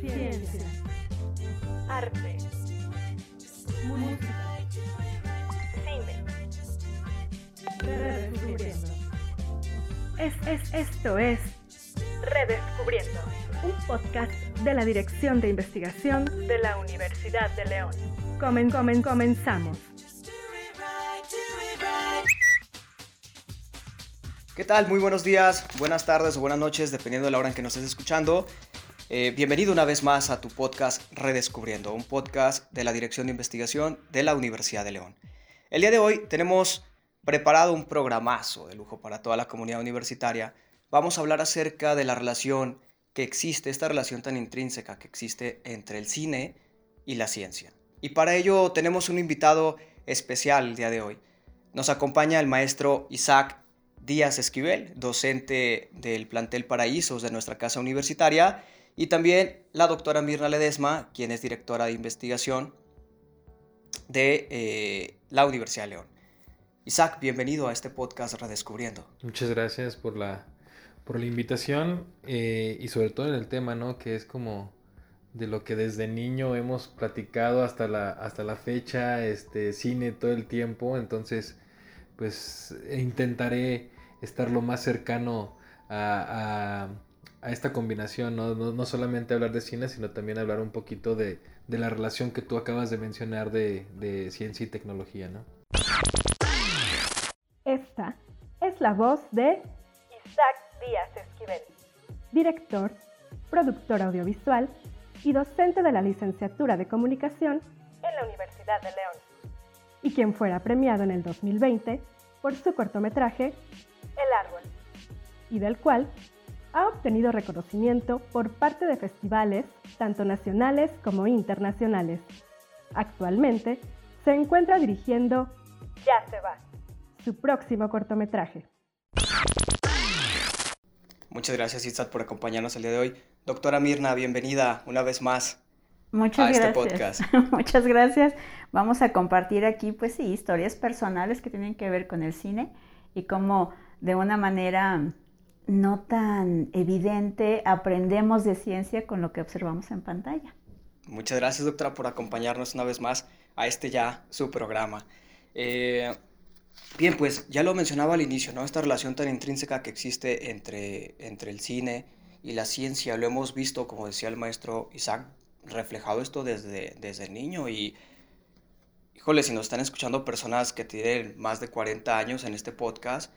Ciencia. Arte. Música. Cine. Redescubriendo. Es, es, esto es Redescubriendo, un podcast de la Dirección de Investigación de la Universidad de León. Comen, comen, comenzamos. ¿Qué tal? Muy buenos días, buenas tardes o buenas noches, dependiendo de la hora en que nos estés escuchando. Eh, bienvenido una vez más a tu podcast Redescubriendo, un podcast de la Dirección de Investigación de la Universidad de León. El día de hoy tenemos preparado un programazo de lujo para toda la comunidad universitaria. Vamos a hablar acerca de la relación que existe, esta relación tan intrínseca que existe entre el cine y la ciencia. Y para ello tenemos un invitado especial el día de hoy. Nos acompaña el maestro Isaac Díaz Esquivel, docente del plantel Paraísos de nuestra casa universitaria, y también la doctora Mirna Ledesma, quien es directora de investigación de eh, la Universidad de León. Isaac, bienvenido a este podcast Redescubriendo. Muchas gracias por la, por la invitación eh, y sobre todo en el tema, ¿no? Que es como de lo que desde niño hemos platicado hasta la, hasta la fecha, este, cine todo el tiempo, entonces pues intentaré estar lo más cercano a, esta combinación, ¿no? ¿no? solamente hablar de cine, sino también hablar un poquito de, la relación que tú acabas de mencionar de, de ciencia y tecnología, ¿no? Esta es la voz de Isaac Díaz Esquivel, director, productor audiovisual y docente de la licenciatura de comunicación en la Universidad de León, y quien fuera premiado en el 2020 por su cortometraje el árbol, y del cual ha obtenido reconocimiento por parte de festivales tanto nacionales como internacionales. Actualmente se encuentra dirigiendo Ya se va, su próximo cortometraje. Muchas gracias Itzat por acompañarnos el día de hoy. Doctora Mirna, bienvenida una vez más Muchas a este podcast. Muchas gracias. Vamos a compartir aquí, pues sí, historias personales que tienen que ver con el cine y cómo de una manera no tan evidente aprendemos de ciencia con lo que observamos en pantalla. Muchas gracias, doctora, por acompañarnos una vez más a este ya su programa. Eh, bien, pues ya lo mencionaba al inicio, ¿no? Esta relación tan intrínseca que existe entre, entre el cine y la ciencia, lo hemos visto, como decía el maestro Isaac, reflejado esto desde, desde niño y, híjole, si nos están escuchando personas que tienen más de 40 años en este podcast,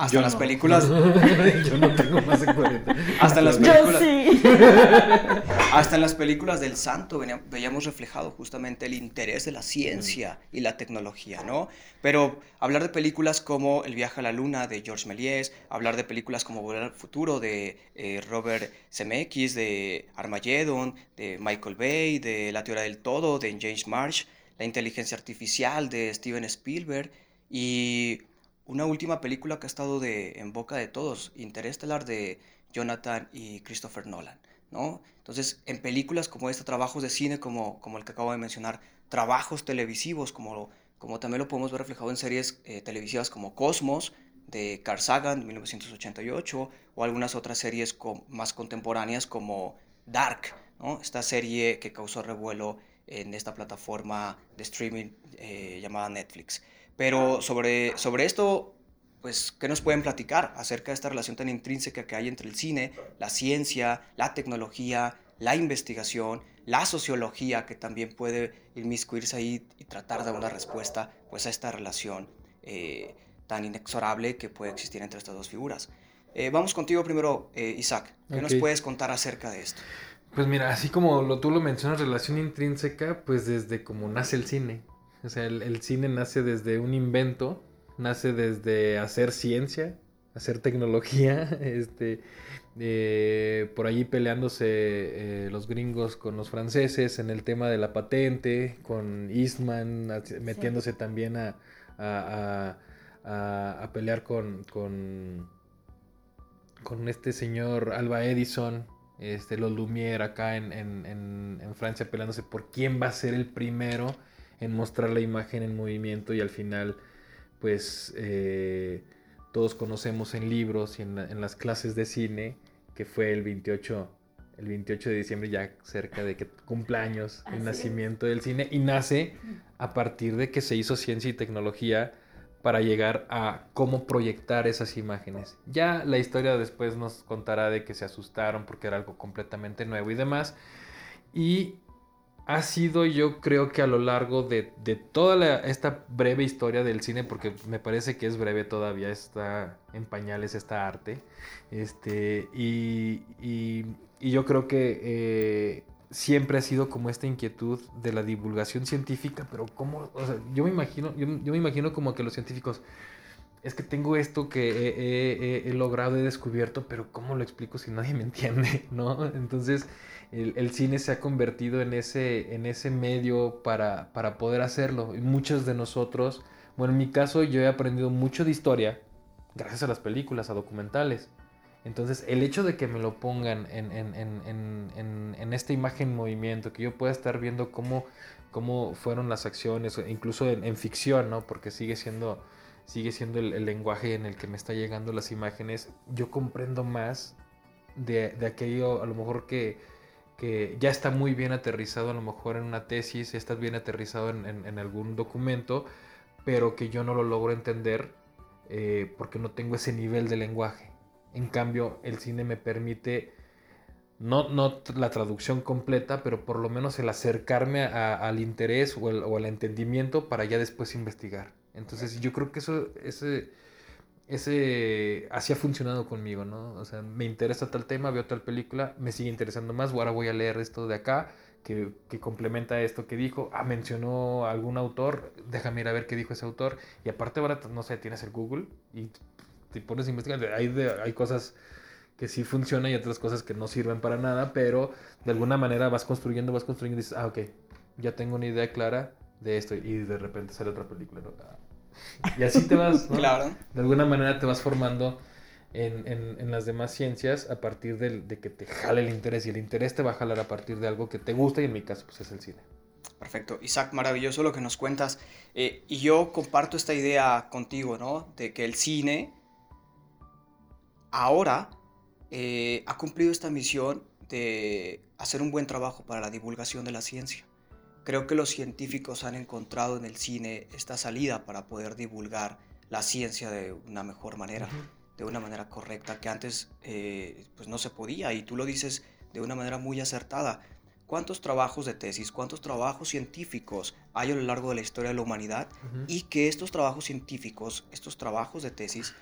hasta las películas. Yo no tengo más de 40. Hasta las películas. Yo sí. Hasta en las películas del santo veíamos reflejado justamente el interés de la ciencia mm. y la tecnología, ¿no? Pero hablar de películas como El viaje a la luna de George Méliès, hablar de películas como Volver al futuro de eh, Robert Zemeckis, de Armageddon, de Michael Bay, de La teoría del todo de James Marsh, La inteligencia artificial de Steven Spielberg y una última película que ha estado de, en boca de todos, Interestelar de Jonathan y Christopher Nolan, ¿no? Entonces, en películas como esta, trabajos de cine como, como el que acabo de mencionar, trabajos televisivos como, como también lo podemos ver reflejado en series eh, televisivas como Cosmos, de Carl Sagan, de 1988, o algunas otras series más contemporáneas como Dark, ¿no? esta serie que causó revuelo en esta plataforma de streaming eh, llamada Netflix. Pero sobre, sobre esto, pues, ¿qué nos pueden platicar acerca de esta relación tan intrínseca que hay entre el cine, la ciencia, la tecnología, la investigación, la sociología, que también puede inmiscuirse ahí y tratar de dar una respuesta pues, a esta relación eh, tan inexorable que puede existir entre estas dos figuras? Eh, vamos contigo primero, eh, Isaac. ¿Qué nos puedes contar acerca de esto? Pues mira, así como lo, tú lo mencionas, relación intrínseca, pues desde como nace el cine. O sea, el, cine nace desde un invento, nace desde hacer ciencia, hacer tecnología, este, eh, por allí peleándose eh, los gringos con los franceses en el tema de la patente, con Eastman metiéndose también a, a, a, pelear con, con, con, este señor Alba Edison, este, los Lumière acá en, en, en Francia peleándose por quién va a ser el primero en mostrar la imagen en movimiento y al final pues eh, todos conocemos en libros y en, las clases de cine que fue el 28 el 28 de diciembre, ya cerca de que cumpleaños el nacimiento del cine, y nace a partir de que se hizo ciencia y tecnología para llegar a cómo proyectar esas imágenes. Ya la historia después nos contará de que se asustaron porque era algo completamente nuevo y demás. Y ha sido yo creo que a lo largo de, toda esta breve historia del cine, porque me parece que es breve todavía, está en pañales esta arte, este, y, yo creo que eh, siempre ha sido como esta inquietud de la divulgación científica, pero cómo, o sea, yo me imagino, yo, me imagino como que los científicos, es que tengo esto que he, logrado, he descubierto, pero ¿cómo lo explico si nadie me entiende? ¿No? Entonces, el, cine se ha convertido en ese, en ese medio para, para poder hacerlo. Y muchos de nosotros, bueno, en mi caso yo he aprendido mucho de historia gracias a las películas, a documentales. Entonces, el hecho de que me lo pongan en, esta imagen en movimiento, que yo pueda estar viendo cómo, cómo fueron las acciones, incluso en, ficción, ¿no? Porque sigue siendo, sigue siendo el, lenguaje en el que me está llegando las imágenes, yo comprendo más de, aquello, a lo mejor que, que, ya está muy bien aterrizado, a lo mejor en una tesis, ya está bien aterrizado en, algún documento, pero que yo no lo logro entender eh, porque no tengo ese nivel de lenguaje. En cambio, el cine me permite, no, no la traducción completa, pero por lo menos el acercarme al interés o, o, al entendimiento para ya después investigar. Entonces yo creo que eso, ese, ese, así ha funcionado conmigo, ¿no? O sea, me interesa tal tema, veo tal película, me sigue interesando más, ahora voy a leer esto de acá, que, que, complementa esto que dijo, ah, mencionó algún autor, déjame ir a ver qué dijo ese autor, y aparte ahora, no sé, tienes el Google y te pones a investigar, hay, hay cosas que sí funcionan y otras cosas que no sirven para nada, pero de alguna manera vas construyendo, vas construyendo y dices, ah, ok, ya tengo una idea clara de esto y de repente sale otra película. Y así te vas, ¿no? Claro. De alguna manera te vas formando en, en, las demás ciencias a partir de, de, que te jale el interés y el interés te va a jalar a partir de algo que te gusta y en mi caso pues es el cine. Perfecto. Isaac, maravilloso lo que nos cuentas. Eh, y yo comparto esta idea contigo, ¿no? De que el cine ahora eh, ha cumplido esta misión de hacer un buen trabajo para la divulgación de la ciencia. Creo que los científicos han encontrado en el cine esta salida para poder divulgar la ciencia de una mejor manera, de una manera correcta, que antes eh, pues no se podía, y tú lo dices de una manera muy acertada. ¿Cuántos trabajos de tesis, cuántos trabajos científicos hay a lo largo de la historia de la humanidad? Y que estos trabajos científicos, estos trabajos de tesis,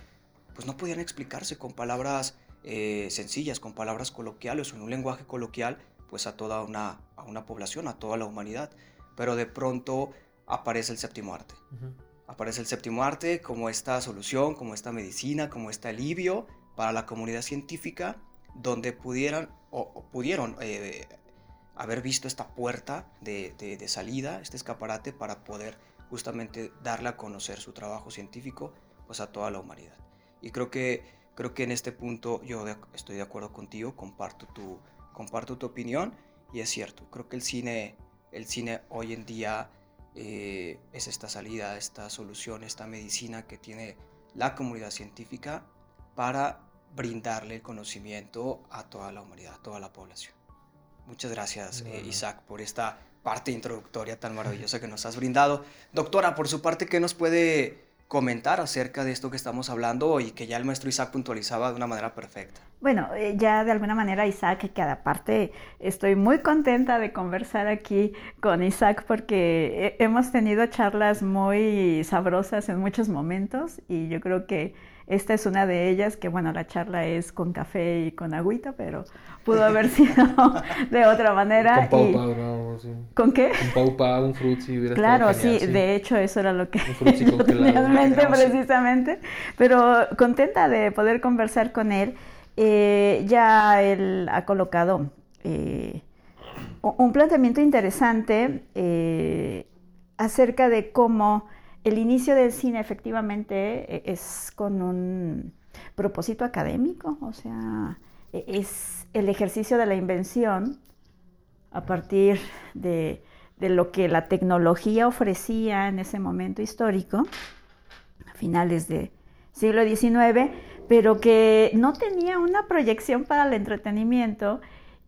pues no podían explicarse con palabras eh, sencillas, con palabras coloquiales o en un lenguaje coloquial, pues a toda una, a una población, a toda la humanidad. Pero de pronto aparece el séptimo arte. Aparece el séptimo arte como esta solución, como esta medicina, como este alivio para la comunidad científica, donde pudieran o, pudieron eh, haber visto esta puerta de, de, salida, este escaparate para poder justamente darle a conocer su trabajo científico pues a toda la humanidad. Y creo que, creo que en este punto yo estoy de acuerdo contigo, comparto tu, comparto tu opinión y es cierto, creo que el cine, el cine hoy en día eh, es esta salida, esta solución, esta medicina que tiene la comunidad científica para brindarle el conocimiento a toda la humanidad, a toda la población. Muchas gracias, eh, Isaac, por esta parte introductoria tan maravillosa que nos has brindado. Doctora, por su parte, ¿qué nos puede comentar acerca de esto que estamos hablando y que ya el maestro Isaac puntualizaba de una manera perfecta. Bueno, eh, ya de alguna manera Isaac, que aparte estoy muy contenta de conversar aquí con Isaac porque hemos tenido charlas muy sabrosas en muchos momentos y yo creo que esta es una de ellas, que bueno, la charla es con café y con agüita, pero pudo haber sido de otra manera. Con Pau sí. ¿Con qué? Con Pau un frutzi. Claro, sí, de hecho eso era lo que yo tenía en mente precisamente, pero contenta de poder conversar con él. Eh, ya él ha colocado eh, un planteamiento interesante eh, acerca de cómo el inicio del cine efectivamente e, es con un propósito académico, o sea, e, es el ejercicio de la invención a partir de, lo que la tecnología ofrecía en ese momento histórico, a finales del siglo XIX, pero que no tenía una proyección para el entretenimiento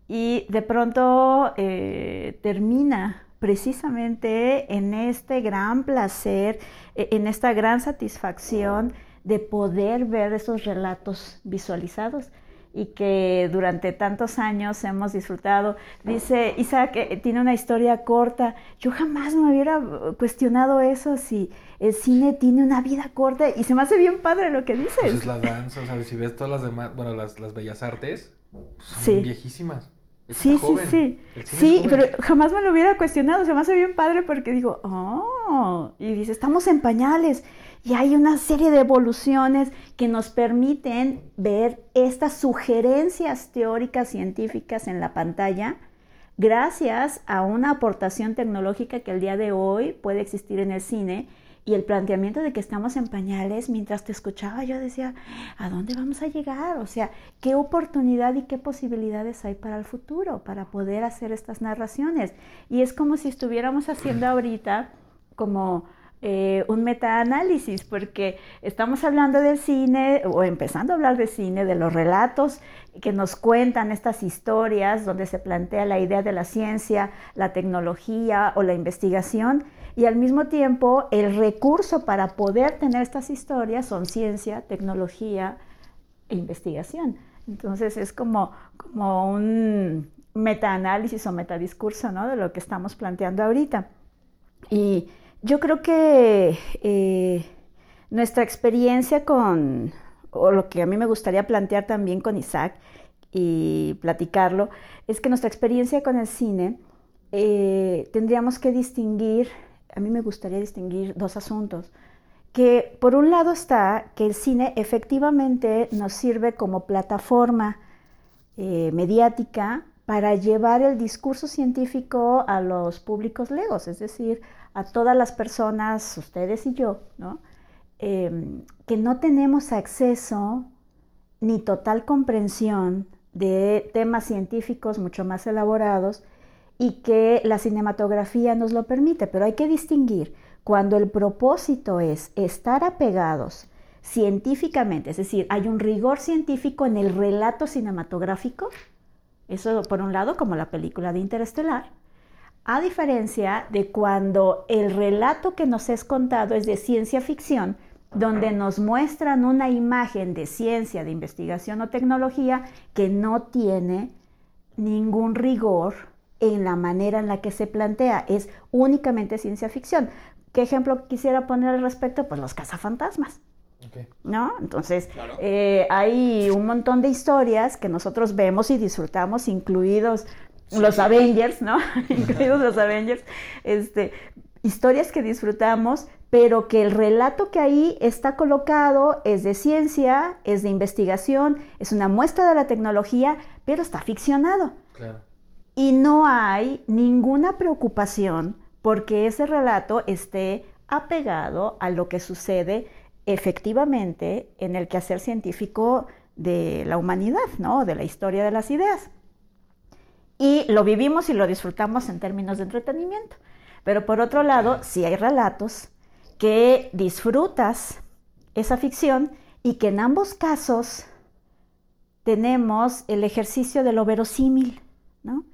y de pronto eh, termina precisamente en este gran placer, e, en esta gran satisfacción de poder ver esos relatos visualizados y que durante tantos años hemos disfrutado. Dice Isaac que tiene una historia corta. Yo jamás me hubiera cuestionado eso si el cine tiene una vida corta y se me hace bien padre lo que dices. Pues es la danza, o sea, si ves todas las demás, bueno, las, las bellas artes, son viejísimas. Sí, sí, sí. Sí, pero jamás me lo hubiera cuestionado. Se me hace bien padre porque digo, oh, y dice, estamos en pañales. Y hay una serie de evoluciones que nos permiten ver estas sugerencias teóricas científicas en la pantalla gracias a una aportación tecnológica que el día de hoy puede existir en el cine y el planteamiento de que estamos en pañales, mientras te escuchaba yo decía, ¿a dónde vamos a llegar? O sea, ¿qué oportunidad y qué posibilidades hay para el futuro, para poder hacer estas narraciones? Y es como si estuviéramos haciendo ahorita como eh, un metaanálisis, porque estamos hablando del cine, o empezando a hablar de cine, de los relatos que nos cuentan estas historias donde se plantea la idea de la ciencia, la tecnología o la investigación, y al mismo tiempo el recurso para poder tener estas historias son ciencia, tecnología e investigación. Entonces es como, como un metaanálisis o metadiscurso ¿no? de lo que estamos planteando ahorita. Y yo creo que eh, nuestra experiencia con, o lo que a mí me gustaría plantear también con Isaac y platicarlo, es que nuestra experiencia con el cine eh, tendríamos que distinguir a mí me gustaría distinguir dos asuntos. Que por un lado está que el cine efectivamente nos sirve como plataforma eh, mediática para llevar el discurso científico a los públicos legos, es decir, a todas las personas, ustedes y yo, em, que no tenemos acceso ni total comprensión de temas científicos mucho más elaborados y que la cinematografía nos lo permite, pero hay que distinguir cuando el propósito es estar apegados científicamente, es decir, hay un rigor científico en el relato cinematográfico, eso por un lado como la película de Interestelar, a diferencia de cuando el relato que nos es contado es de ciencia ficción, donde nos muestran una imagen de ciencia, de investigación o tecnología que no tiene ningún rigor en la manera en la que se plantea, es únicamente ciencia ficción. ¿Qué ejemplo quisiera poner al respecto? Pues los cazafantasmas. ¿No? Entonces, eh, hay un montón de historias que nosotros vemos y disfrutamos, incluidos los Avengers, ¿no? incluidos los Avengers, este, historias que disfrutamos, pero que el relato que ahí está colocado es de ciencia, es de investigación, es una muestra de la tecnología, pero está ficcionado. Claro y no hay ninguna preocupación porque ese relato esté apegado a lo que sucede efectivamente en el quehacer científico de la humanidad, ¿no? de la historia de las ideas. Y lo vivimos y lo disfrutamos en términos de entretenimiento. Pero por otro lado, sí hay relatos que disfrutas esa ficción y que en ambos casos tenemos el ejercicio de lo verosímil, ¿no?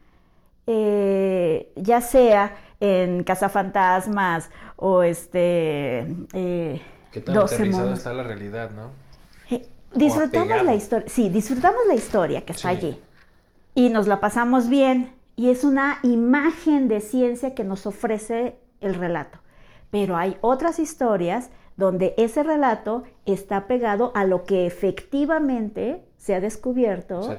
Eh, ya sea en Cazafantasmas o este... Eh, ¿Qué tan aterrizada está la realidad, no? Eh, disfrutamos la historia, sí, disfrutamos la historia que está allí y nos la pasamos bien y es una imagen de ciencia que nos ofrece el relato. Pero hay otras historias donde ese relato está pegado a lo que efectivamente se ha descubierto. Se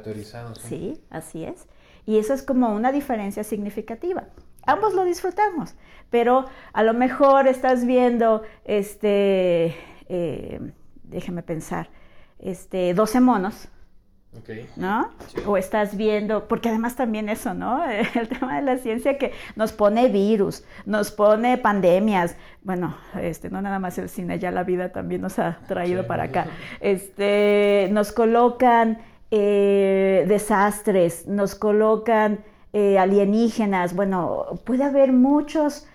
Sí, así es. Y eso es como una diferencia significativa. Ambos lo disfrutamos, pero a lo mejor estás viendo, este, eh, déjeme pensar, este, 12 monos, ¿No? O estás viendo, porque además también eso, ¿no? El tema de la ciencia que nos pone virus, nos pone pandemias. Bueno, este, no nada más el cine, ya la vida también nos ha traído para acá. Este, nos colocan eh, desastres, nos colocan eh, alienígenas, bueno, puede haber muchos...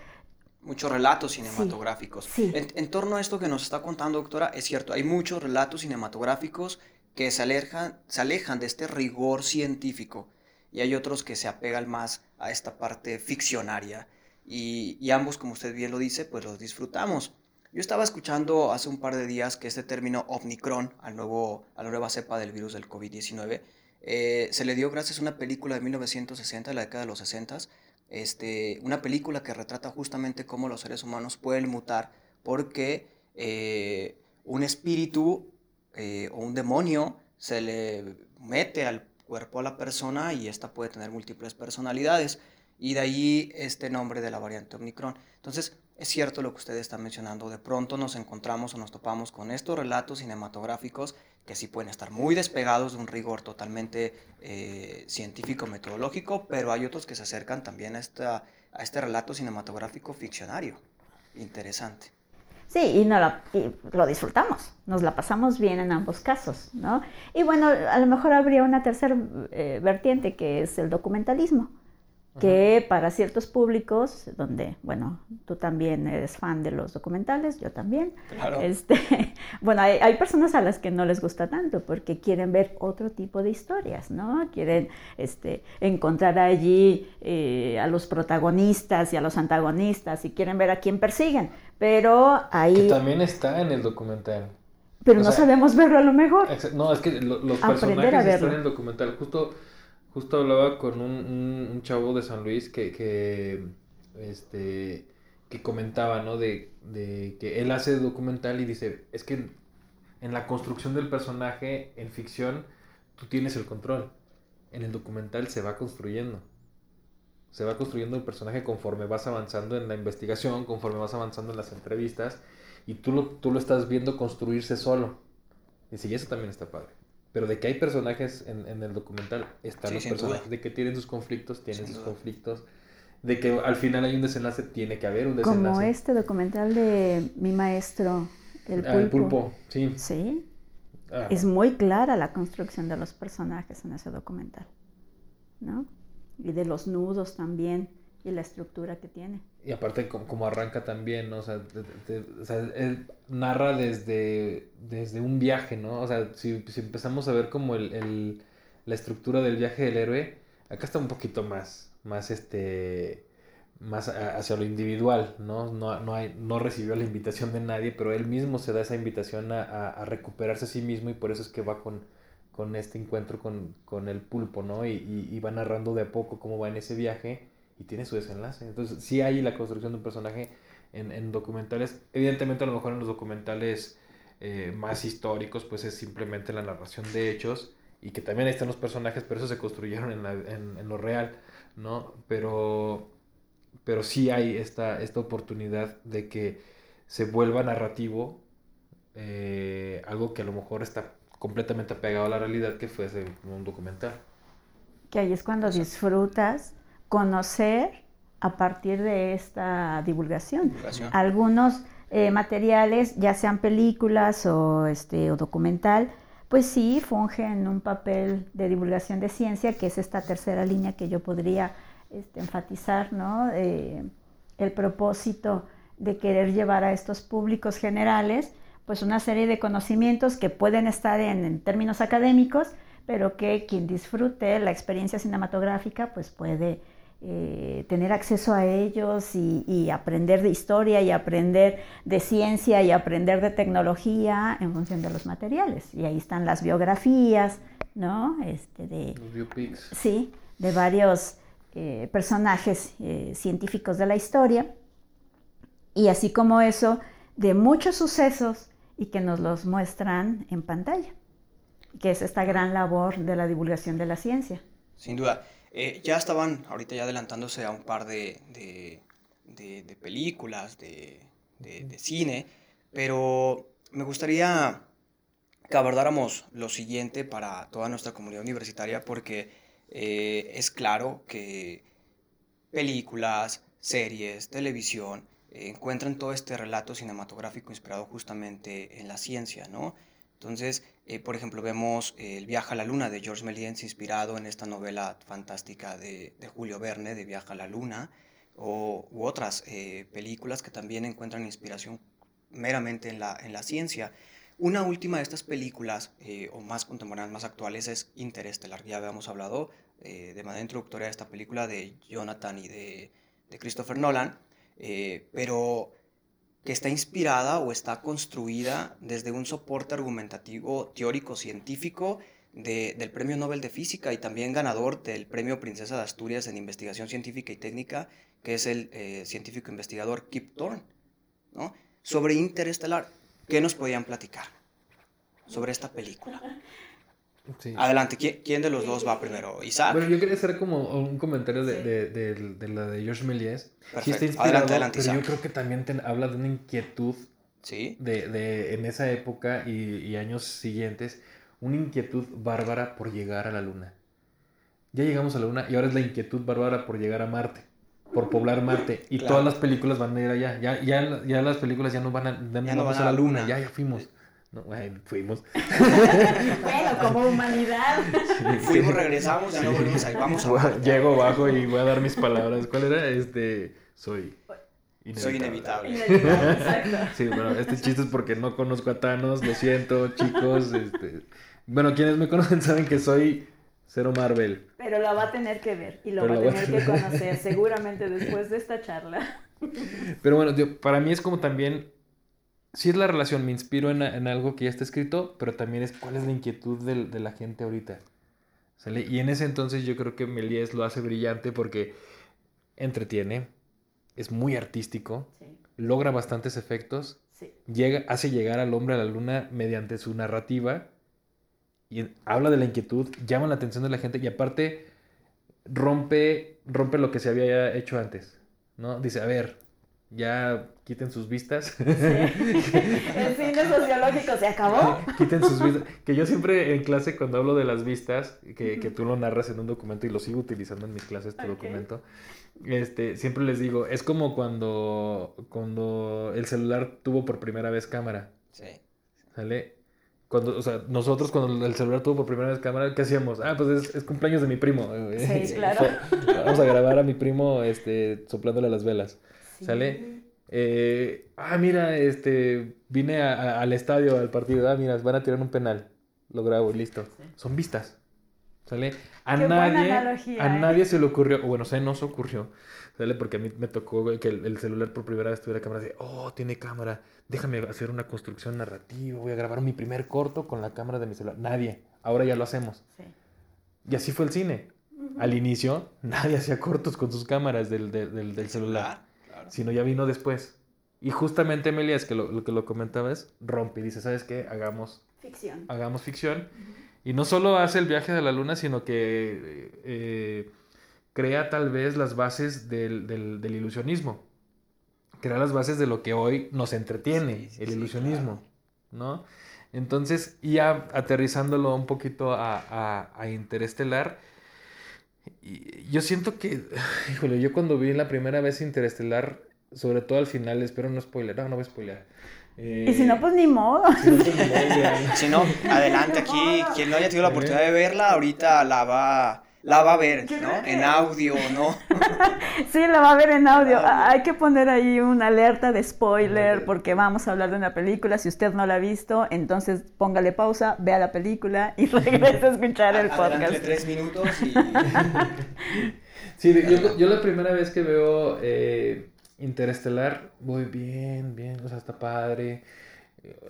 Muchos relatos cinematográficos. En, torno a esto que nos está contando, doctora, es cierto, hay muchos relatos cinematográficos que se alejan, se alejan de este rigor científico. y hay otros que se apegan más a esta parte ficcionaria y, y ambos, como usted bien lo dice, pues los disfrutamos. Yo estaba escuchando hace un par de días que este término Omicron, al nuevo, a la nueva cepa del virus del COVID-19, eh, se le dio gracias a una película de 1960, de la década de los 60, este, una película que retrata justamente cómo los seres humanos pueden mutar porque eh, un espíritu eh, o un demonio se le mete al cuerpo a la persona y esta puede tener múltiples personalidades. Y de ahí este nombre de la variante Omicron. Entonces, es cierto lo que ustedes están mencionando, de pronto nos encontramos o nos topamos con estos relatos cinematográficos que sí pueden estar muy despegados de un rigor totalmente eh, científico, metodológico, pero hay otros que se acercan también a, esta, a este relato cinematográfico ficcionario. Interesante. Sí, y, no lo disfrutamos, nos la pasamos bien en ambos casos, ¿no? Y bueno, a lo mejor habría una tercera eh, vertiente que es el documentalismo que para ciertos públicos, donde, bueno, tú también eres fan de los documentales, yo también. Claro. Este, bueno, hay, personas a las que no les gusta tanto porque quieren ver otro tipo de historias, ¿no? Quieren este, encontrar allí eh, a los protagonistas y a los antagonistas y quieren ver a quién persiguen. Pero ahí... Que también está en el documental. Pero no sabemos verlo a lo mejor. No, es que los personajes están en el documental. Justo Justo hablaba con un, chavo de San Luis que, que, este, que comentaba, ¿no? De, que él hace documental y dice, es que en la construcción del personaje, en ficción, tú tienes el control. En el documental se va construyendo. Se va construyendo el personaje conforme vas avanzando en la investigación, conforme vas avanzando en las entrevistas, y tú lo, tú lo estás viendo construirse solo. Y sí, eso también está padre. Pero de que hay personajes en, el documental, están los personajes. De que tienen sus conflictos, tienen sus conflictos. De que al final hay un desenlace, tiene que haber un desenlace. Como este documental de mi maestro, El Pulpo. Ah, el Pulpo, sí. Sí. Ah. Es muy clara la construcción de los personajes en ese documental. ¿No? Y de los nudos también y la estructura que tiene. Y aparte como, arranca también, ¿no? O sea, narra desde, desde un viaje, ¿no? O sea, si, empezamos a ver como el, la estructura del viaje del héroe, acá está un poquito más, más este, más hacia lo individual, ¿no? No, no, hay, no recibió la invitación de nadie, pero él mismo se da esa invitación a, a, recuperarse a sí mismo y por eso es que va con, con este encuentro con, con el pulpo, ¿no? Y, y, y va narrando de a poco cómo va en ese viaje y tiene su desenlace. Entonces, sí hay la construcción de un personaje en, documentales. Evidentemente, a lo mejor en los documentales eh, más históricos, pues es simplemente la narración de hechos y que también ahí están los personajes, pero eso se construyeron en, lo real, ¿no? Pero, pero sí hay esta, esta oportunidad de que se vuelva narrativo eh, algo que a lo mejor está completamente apegado a la realidad que fuese un documental. Que ahí es cuando disfrutas conocer a partir de esta divulgación. Algunos eh, materiales, ya sean películas o, este, o documental, pues sí, fungen un papel de divulgación de ciencia, que es esta tercera línea que yo podría este, enfatizar, ¿no? Eh, el propósito de querer llevar a estos públicos generales, pues una serie de conocimientos que pueden estar en términos académicos, pero que quien disfrute la experiencia cinematográfica, pues puede eh, tener acceso a ellos y, aprender de historia y aprender de ciencia y aprender de tecnología en función de los materiales. Y ahí están las biografías, ¿no? Este, de, Sí, de varios eh, personajes eh, científicos de la historia. Y así como eso, de muchos sucesos y que nos los muestran en pantalla, que es esta gran labor de la divulgación de la ciencia. Sin duda. Eh, ya estaban ahorita ya adelantándose a un par de, películas, de, cine, pero me gustaría que abordáramos lo siguiente para toda nuestra comunidad universitaria porque eh, es claro que películas, series, televisión, eh, encuentran todo este relato cinematográfico inspirado justamente en la ciencia, ¿no? Entonces, eh, por ejemplo, vemos eh, El viaje a la luna de George Méliès inspirado en esta novela fantástica de, Julio Verne de Viaje a la luna, o, u otras eh, películas que también encuentran inspiración meramente en la, en la ciencia. Una última de estas películas, eh, o más contemporáneas, más actuales, es Interestelar. Ya habíamos hablado eh, de manera introductoria de esta película de Jonathan y de, de Christopher Nolan, eh, pero que está inspirada o está construida desde un soporte argumentativo teórico científico del Premio Nobel de Física y también ganador del Premio Princesa de Asturias en Investigación Científica y Técnica, que es el científico investigador Kip Thorne. ¿no? Sobre Interestelar, ¿qué nos podían platicar sobre esta película? Adelante, ¿quién, de los dos va primero? ¿Isaac? Bueno, yo quería hacer como un comentario de, de, la de George Méliès. Perfecto. adelante, adelante, pero yo creo que también habla de una inquietud ¿Sí? de, en esa época y, años siguientes, una inquietud bárbara por llegar a la luna. Ya llegamos a la luna y ahora es la inquietud bárbara por llegar a Marte, por poblar Marte. Y todas las películas van a ir allá. Ya, ya, ya las películas ya no van a, ya no a la luna, ya, ya fuimos. No, fuimos. bueno, como humanidad. Fuimos, regresamos, ya no volvimos ahí. Vamos a Llego bajo y voy a dar mis palabras. ¿Cuál era? Este, soy inevitable. Soy inevitable. Sí, bueno, este chiste es porque no conozco a Thanos, lo siento, chicos. Este... Bueno, quienes me conocen saben que soy cero Marvel. Pero lo va a tener que ver y lo va a tener que conocer seguramente después de esta charla. Pero bueno, para mí es como también sí es la relación, me inspiro en, algo que ya está escrito, pero también es cuál es la inquietud de, la gente ahorita. ¿Sale? Y en ese entonces yo creo que Méliès lo hace brillante porque entretiene, es muy artístico, logra bastantes efectos, llega, hace llegar al hombre a la luna mediante su narrativa y habla de la inquietud, llama la atención de la gente y aparte rompe, rompe lo que se había hecho antes. ¿no? Dice, a ver, ya quiten sus vistas. El cine sociológico se acabó. quiten sus vistas. Que yo siempre en clase cuando hablo de las vistas, que, que, tú lo narras en un documento y lo sigo utilizando en mis clases, tu documento, este, siempre les digo, es como cuando, cuando el celular tuvo por primera vez cámara. Sí. ¿Sale? Cuando, o sea, nosotros cuando el celular tuvo por primera vez cámara, ¿qué hacíamos? Ah, pues es, cumpleaños de mi primo. Sí, claro. Vamos a grabar a mi primo este, soplándole las velas. ¿Sale? Eh, ah, mira, este, vine al estadio, al partido. Ah, mira, van a tirar un penal. Lo grabo y listo. Son vistas. ¿Sale? A nadie, a ¿eh? nadie se le ocurrió, o bueno, se nos ocurrió, ¿sale? Porque a mí me tocó que el, celular por primera vez tuviera cámara de, oh, tiene cámara, déjame hacer una construcción narrativa, voy a grabar mi primer corto con la cámara de mi celular. Nadie, ahora ya lo hacemos. Y así fue el cine. Al inicio, nadie hacía cortos con sus cámaras del, del celular sino ya vino después. Y justamente Emilia, es que lo, que lo comentabas, rompe y dice, ¿sabes qué? Hagamos ficción. Hagamos ficción. Y no solo hace el viaje de la luna, sino que eh, crea tal vez las bases del, del, ilusionismo. Crea las bases de lo que hoy nos entretiene, el ilusionismo, ¿no? Entonces, ya aterrizándolo un poquito a, a, a Interestelar, yo siento que, híjole, yo cuando vi la primera vez Interestelar, sobre todo al final, espero no spoiler, no, no voy a spoiler. y si no, pues ni modo. Si no, adelante aquí, quien no haya tenido la oportunidad de verla, ahorita la va la va a ver, ¿no? En audio, ¿no? sí, la va a ver en audio. Hay que poner ahí una alerta de spoiler porque vamos a hablar de una película. Si usted no la ha visto, entonces póngale pausa, vea la película y regrese a escuchar el podcast. tres minutos y... sí, yo, la primera vez que veo eh, Interestelar, voy bien, bien, o sea, está padre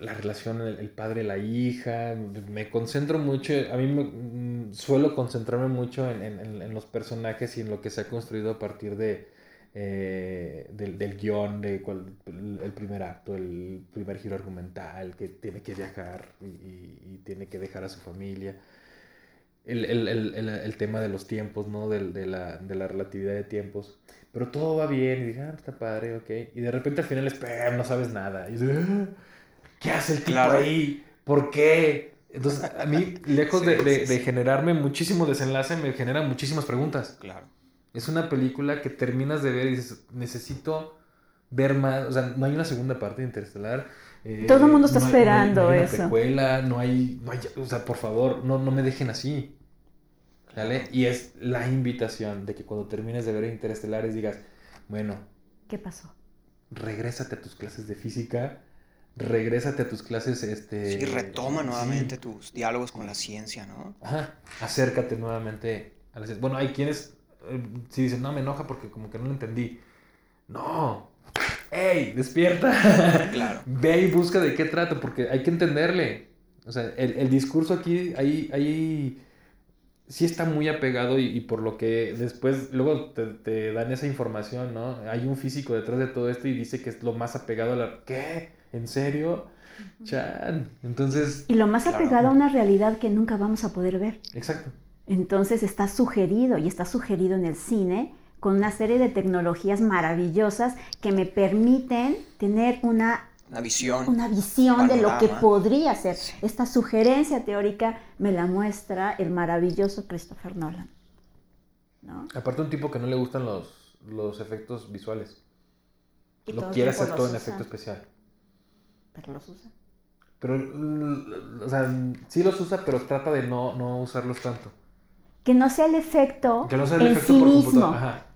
la relación el, padre la hija me concentro mucho a mí me, mm, suelo concentrarme mucho en, los personajes y en lo que se ha construido a partir de eh, del, del, guion de el, primer acto el primer giro argumental que tiene que viajar y, tiene que dejar a su familia. El, tema de los tiempos no de, la, de la relatividad de tiempos. Pero todo va bien y dije ah está padre ok y de repente al final es no sabes nada y ah, ¿Qué hace el tipo ahí? ¿Por qué? Entonces, a mí, lejos de, generarme muchísimo desenlace, me genera muchísimas preguntas. Claro. Es una película que terminas de ver y dices, necesito ver más. O sea, no hay una segunda parte de Interestelar. Eh, Todo el mundo está esperando no hay, eso. no hay, no hay, o sea, por favor, no, no me dejen así. ¿Vale? Y es la invitación de que cuando termines de ver Interestelares digas, bueno. ¿Qué pasó? Regrésate a tus clases de física regrésate a tus clases, este... Sí, retoma nuevamente tus diálogos con la ciencia, ¿no? Ajá, acércate nuevamente a la ciencia. Bueno, hay quienes, eh, si dicen, no, me enoja porque como que no lo entendí. No, ¡Ey! ¡Despierta! Claro. Ve y busca de qué trata, porque hay que entenderle. O sea, el, discurso aquí, ahí, ahí sí está muy apegado y, por lo que después, luego te, dan esa información, ¿no? Hay un físico detrás de todo esto y dice que es lo más apegado a la... ¿Qué? ¿En serio? Chan. Entonces... Y lo más apegado a una realidad que nunca vamos a poder ver. Exacto. Entonces está sugerido y está sugerido en el cine con una serie de tecnologías maravillosas que me permiten tener una, una visión, una visión de lo que podría ser. Esta sugerencia teórica me la muestra el maravilloso Christopher Nolan. Aparte un tipo que no le gustan los, los efectos visuales. lo quiere hacer todo en efecto especial. Pero los usa. Pero, o sea, sí los usa, pero trata de no, no usarlos tanto. Que no sea el efecto en sí mismo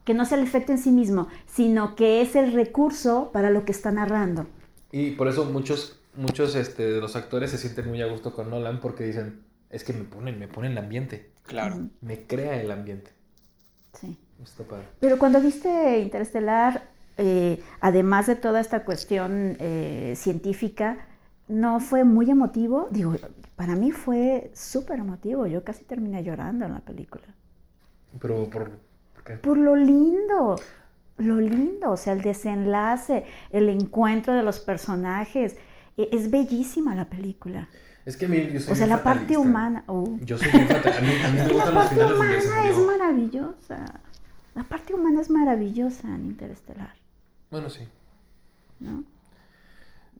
que no sea el efecto en sí mismo, sino que es el recurso para lo que está narrando. Y por eso muchos, muchos este, de los actores se sienten muy a gusto con Nolan porque dicen, es que me ponen, me ponen el ambiente. Claro. Me crea el ambiente. Sí. Pero cuando viste Interestelar, eh, además de toda esta cuestión eh, científica, ¿no fue muy emotivo? Digo, para mí fue súper emotivo. Yo casi terminé llorando en la película. Pero por, por lo lindo, lo lindo, o sea, el desenlace, el encuentro de los personajes. E, es bellísima la película. Es que a mí, yo soy O sea, la parte humana. Uh. Yo soy muy fatalista. A mí, a mí me gustan la parte humana es maravillosa. La parte humana es maravillosa en Interestelar. Bueno, sí. ¿No?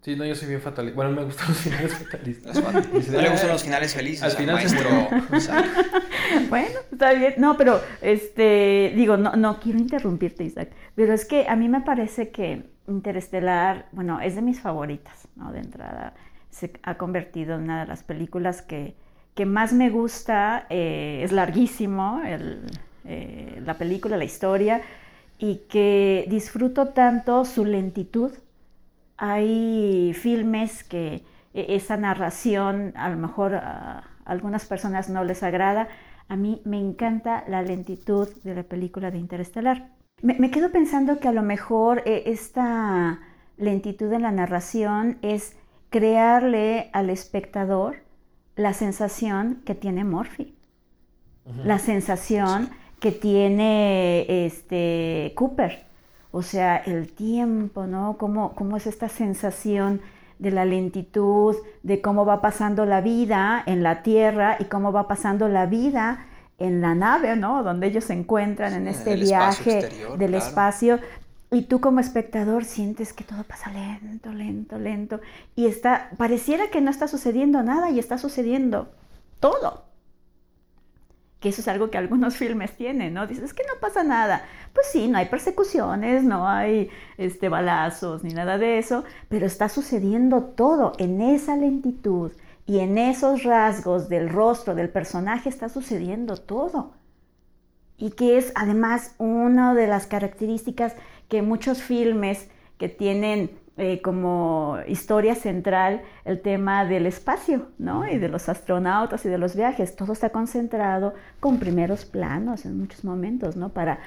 Sí, no, yo soy bien fatalista. Bueno, me gustan los finales fatalistas. No le gustan los finales felices. Al final maestro. bueno, está bien. No, pero, este, digo, no, no quiero interrumpirte, Isaac. Pero es que a mí me parece que Interestelar, bueno, es de mis favoritas, ¿no? De entrada, se ha convertido en una de las películas que, que más me gusta. Eh, es larguísimo el, eh, la película, la historia, y que disfruto tanto su lentitud hay filmes que e, esa narración a lo mejor a algunas personas no les agrada. A mí me encanta la lentitud de la película de Interestelar. Me, quedo pensando que a lo mejor e, esta lentitud en la narración es crearle al espectador la sensación que tiene Morphy, la sensación que tiene este, Cooper o sea, el tiempo, ¿no? ¿Cómo, cómo es esta sensación de la lentitud, de cómo va pasando la vida en la Tierra y cómo va pasando la vida en la nave, ¿no? Donde ellos se encuentran en este viaje del espacio. Y tú como espectador sientes que todo pasa lento, lento, lento. Y está, pareciera que no está sucediendo nada y está sucediendo todo que eso es algo que algunos filmes tienen, ¿no? Dices, es que no pasa nada. Pues sí, no hay persecuciones, no hay este, balazos ni nada de eso, pero está sucediendo todo en esa lentitud y en esos rasgos del rostro del personaje está sucediendo todo. Y que es además una de las características que muchos filmes que tienen eh, como historia central el tema del espacio, ¿no? Y de los astronautas y de los viajes. Todo está concentrado con primeros planos en muchos momentos, ¿no? Para,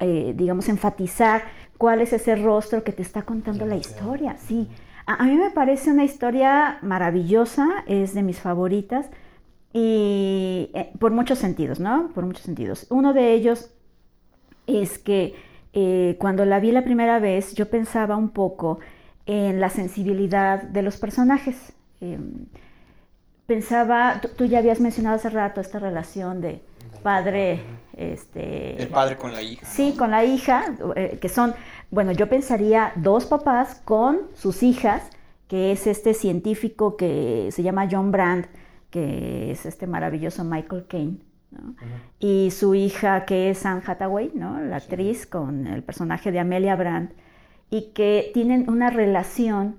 eh, digamos, enfatizar cuál es ese rostro que te está contando la historia. Sí, a, a, mí me parece una historia maravillosa, es de mis favoritas y eh, por muchos sentidos, ¿no? Por muchos sentidos. Uno de ellos es que cuando la vi la primera vez, yo pensaba un poco en la sensibilidad de los personajes. Em, pensaba, tú, ya habías mencionado hace rato esta relación de padre, este... El padre con la hija. Sí, con la hija, eh, que son, bueno, yo pensaría dos papás con sus hijas, que es este científico que se llama John Brandt, que es este maravilloso Michael Caine. Y su hija, que es Anne Hathaway, ¿no? la actriz, con el personaje de Amelia Brandt y que tienen una relación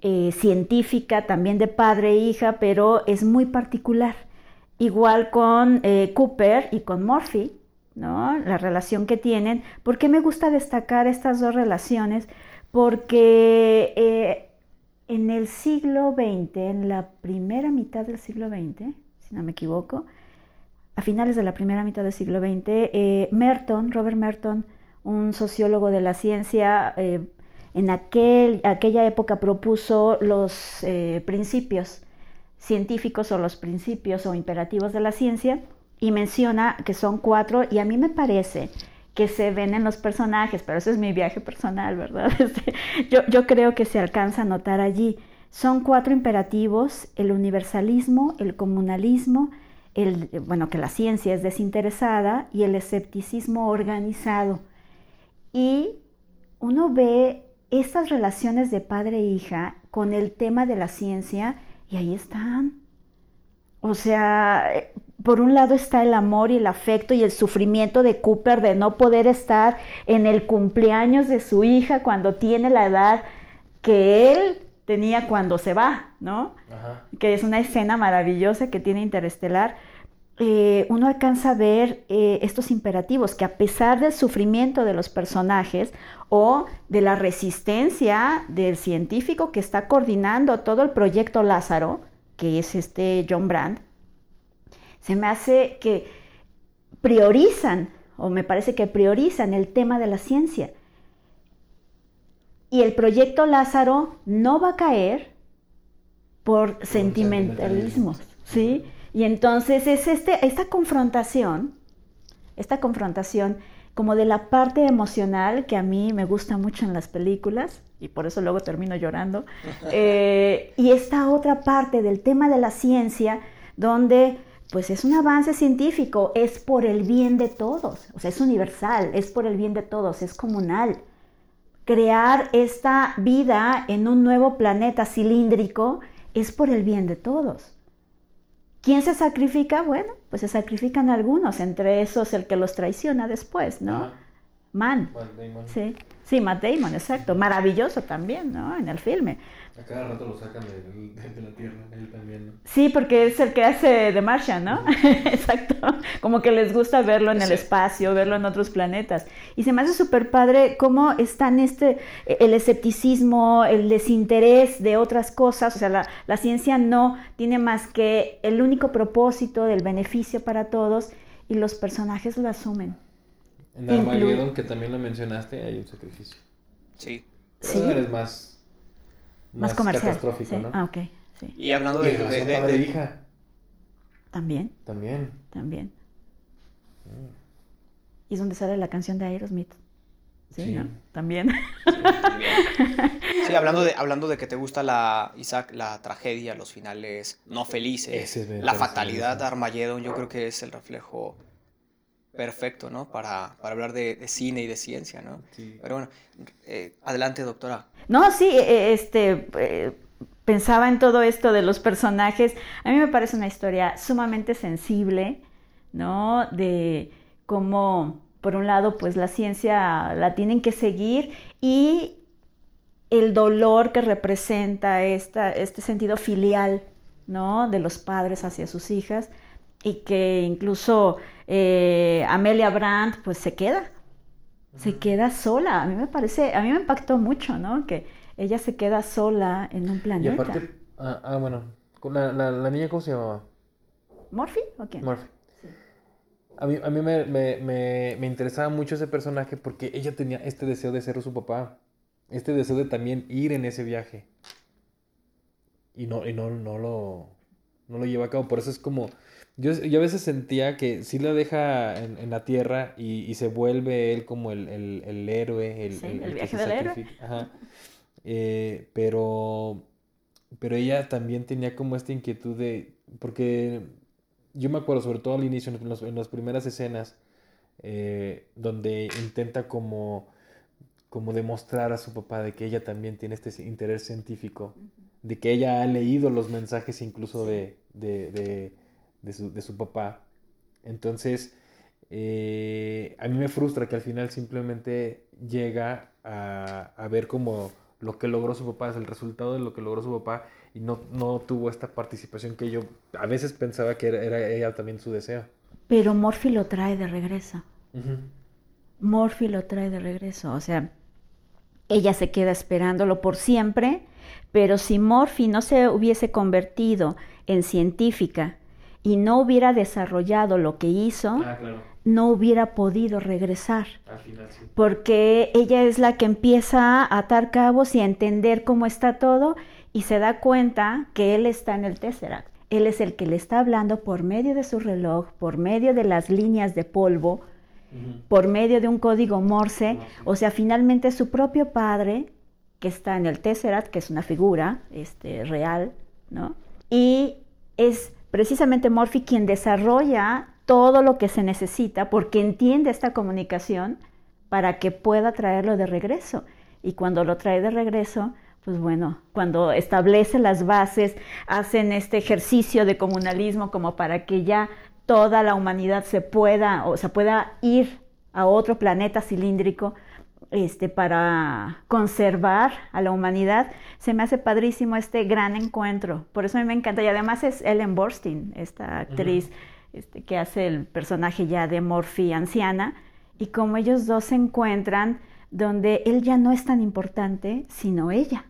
eh, científica también de padre e hija, pero es muy particular. Igual con eh, Cooper y con Murphy, ¿no? La relación que tienen. ¿Por qué me gusta destacar estas dos relaciones? Porque eh, en el siglo XX, en la primera mitad del siglo XX, si no me equivoco, a finales de la primera mitad del siglo XX, Merton, Robert Merton, un sociólogo de la ciencia, eh, en aquel, aquella época propuso los eh, principios científicos o los principios o imperativos de la ciencia y menciona que son cuatro y a mí me parece que se ven en los personajes, pero ese es mi viaje personal, ¿verdad? Este, yo, yo creo que se alcanza a notar allí. Son cuatro imperativos, el universalismo, el comunalismo, el, bueno, que la ciencia es desinteresada y el escepticismo organizado. Y uno ve estas relaciones de padre e hija con el tema de la ciencia y ahí están. O sea, eh, por un lado está el amor y el afecto y el sufrimiento de Cooper de no poder estar en el cumpleaños de su hija cuando tiene la edad que él tenía cuando se va, ¿no? Que es una escena maravillosa que tiene Interestelar. Eh, uno alcanza a ver eh, estos imperativos que a pesar del sufrimiento de los personajes o de la resistencia del científico que está coordinando todo el proyecto Lázaro, que es este John Brandt, se me hace que priorizan, o me parece que priorizan el tema de la ciencia. Y el proyecto Lázaro no va a caer por, sentimentalismo, ¿sí? Y entonces es este, esta confrontación, esta confrontación como de la parte emocional que a mí me gusta mucho en las películas y por eso luego termino llorando, eh, y esta otra parte del tema de la ciencia donde pues es un avance científico, es por el bien de todos, o sea, es universal, es por el bien de todos, es comunal. Crear esta vida en un nuevo planeta cilíndrico es por el bien de todos. ¿Quién se sacrifica? Bueno, pues se sacrifican algunos, entre esos el que los traiciona después, ¿no? Man. Sí. Sí, Matt Damon, exacto. Maravilloso también, ¿no? En el filme. A cada rato lo sacan de, la Tierra, él también, ¿no? Sí, porque es el que hace de Martian, ¿no? exacto. Como que les gusta verlo en el espacio, verlo en otros planetas. Y se me hace súper padre cómo están este, el escepticismo, el desinterés de otras cosas. O sea, la, la ciencia no tiene más que el único propósito del beneficio para todos y los personajes lo asumen. En Armageddon, que también lo mencionaste, hay un sacrificio. Sí. sí. eres más, más, comercial. catastrófico, ¿no? Ah, ok. Sí. Y hablando de, de, de, hija. También. También. También. Mm. Y es donde sale la canción de Aerosmith. Sí, ¿no? También. Sí, hablando de, hablando de que te gusta la, Isaac, la tragedia, los finales no felices, la fatalidad de Armageddon, yo creo que es el reflejo perfecto, ¿no? Para, para hablar de, cine y de ciencia, ¿no? Pero bueno, eh, adelante, doctora. No, sí, e, e, este, eh, pensaba en todo esto de los personajes. A mí me parece una historia sumamente sensible, ¿no? De cómo, por un lado, pues la ciencia la tienen que seguir y el dolor que representa esta, este sentido filial, ¿no? De los padres hacia sus hijas y que incluso eh, Amelia Brandt pues se queda, se queda sola. A mí me parece, a mí me impactó mucho, ¿no? Que ella se queda sola en un planeta. Y aparte, ah, ah bueno, la, la, niña, ¿cómo se llamaba? ¿Morphy o quién? Morphy. A mí, a mí me, me, me, interesaba mucho ese personaje porque ella tenía este deseo de ser su papá. Este deseo de también ir en ese viaje. Y no, y no, no, lo, no lo lleva a cabo. Por eso es como yo, yo a veces sentía que sí la deja en, en la tierra y, y, se vuelve él como el, el, el héroe, el, el, viaje del héroe. Ajá. Eh, pero, pero ella también tenía como esta inquietud de, porque yo me acuerdo sobre todo al inicio, en, los, en las primeras escenas, eh, donde intenta como, como demostrar a su papá de que ella también tiene este interés científico, de que ella ha leído los mensajes incluso de, de de su, de su papá. Entonces, eh, a mí me frustra que al final simplemente llega a, a, ver como lo que logró su papá, es el resultado de lo que logró su papá y no, no tuvo esta participación que yo a veces pensaba que era, era ella también su deseo. Pero Morphy lo trae de regreso. Morphy lo trae de regreso, o sea, ella se queda esperándolo por siempre Pero si Morphy no se hubiese convertido en científica y no hubiera desarrollado lo que hizo, ah, no hubiera podido regresar. Porque ella es la que empieza a atar cabos y a entender cómo está todo y se da cuenta que él está en el Tesseract. Él es el que le está hablando por medio de su reloj, por medio de las líneas de polvo, por medio de un código Morse. O sea, finalmente su propio padre, que está en el Tesseract, que es una figura este, real, ¿no? Y es precisamente Morphy quien desarrolla todo lo que se necesita porque entiende esta comunicación para que pueda traerlo de regreso. Y cuando lo trae de regreso, pues bueno, cuando establece las bases, hacen este ejercicio de comunalismo como para que ya toda la humanidad se pueda, o se pueda ir a otro planeta cilíndrico, este, para conservar a la humanidad, se me hace padrísimo este gran encuentro. Por eso a mí me encanta. Y además es Ellen Borstein, esta actriz este, que hace el personaje ya de Morphy anciana, y como ellos dos se encuentran donde él ya no es tan importante, sino ella,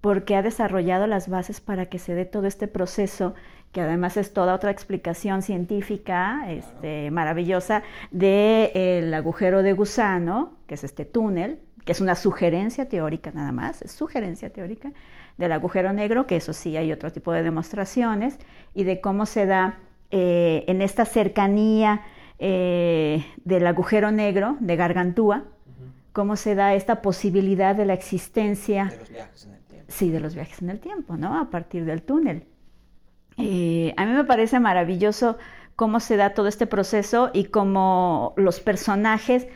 porque ha desarrollado las bases para que se dé todo este proceso que además es toda otra explicación científica este, maravillosa del agujero de gusano, que es este túnel, que es una sugerencia teórica nada más, es sugerencia teórica del agujero negro, que eso sí hay otro tipo de demostraciones, y de cómo se da eh, en esta cercanía eh, del agujero negro de Gargantúa, cómo se da esta posibilidad de la existencia... De los viajes en el tiempo. Sí, de los viajes en el tiempo, ¿no? A partir del túnel. Eh, a mí me parece maravilloso cómo se da todo este proceso y cómo los personajes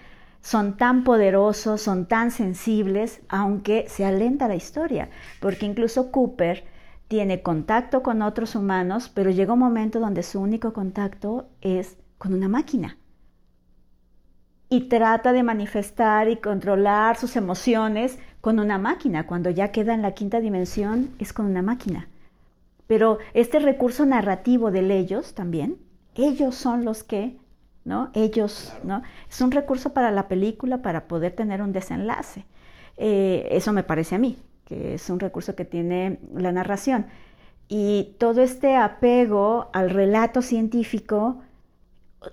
son tan poderosos, son tan sensibles, aunque se alenta la historia, porque incluso Cooper tiene contacto con otros humanos, pero llega un momento donde su único contacto es con una máquina. Y trata de manifestar y controlar sus emociones con una máquina. Cuando ya queda en la quinta dimensión, es con una máquina. Pero este recurso narrativo de ellos también, ellos son los que, ¿no? Ellos, ¿no? Es un recurso para la película para poder tener un desenlace. Eh, eso me parece a mí, que es un recurso que tiene la narración. Y todo este apego al relato científico,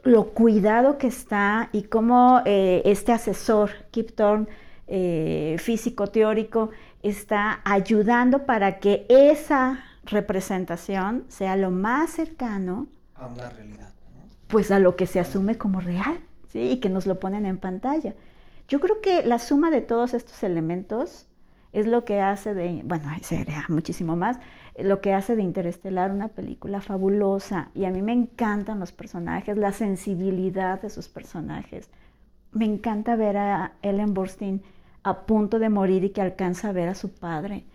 lo cuidado que está y cómo eh, este asesor, Kip Thorne, eh, físico teórico, está ayudando para que esa representación sea lo más cercano a una realidad, pues a lo que se asume como real, ¿sí? Y que nos lo ponen en pantalla. Yo creo que la suma de todos estos elementos es lo que hace de, bueno, sería muchísimo más, lo que hace de Interestelar una película fabulosa. Y a mí me encantan los personajes, la sensibilidad de sus personajes. Me encanta ver a Ellen Burstyn a punto de morir y que alcanza a ver a su padre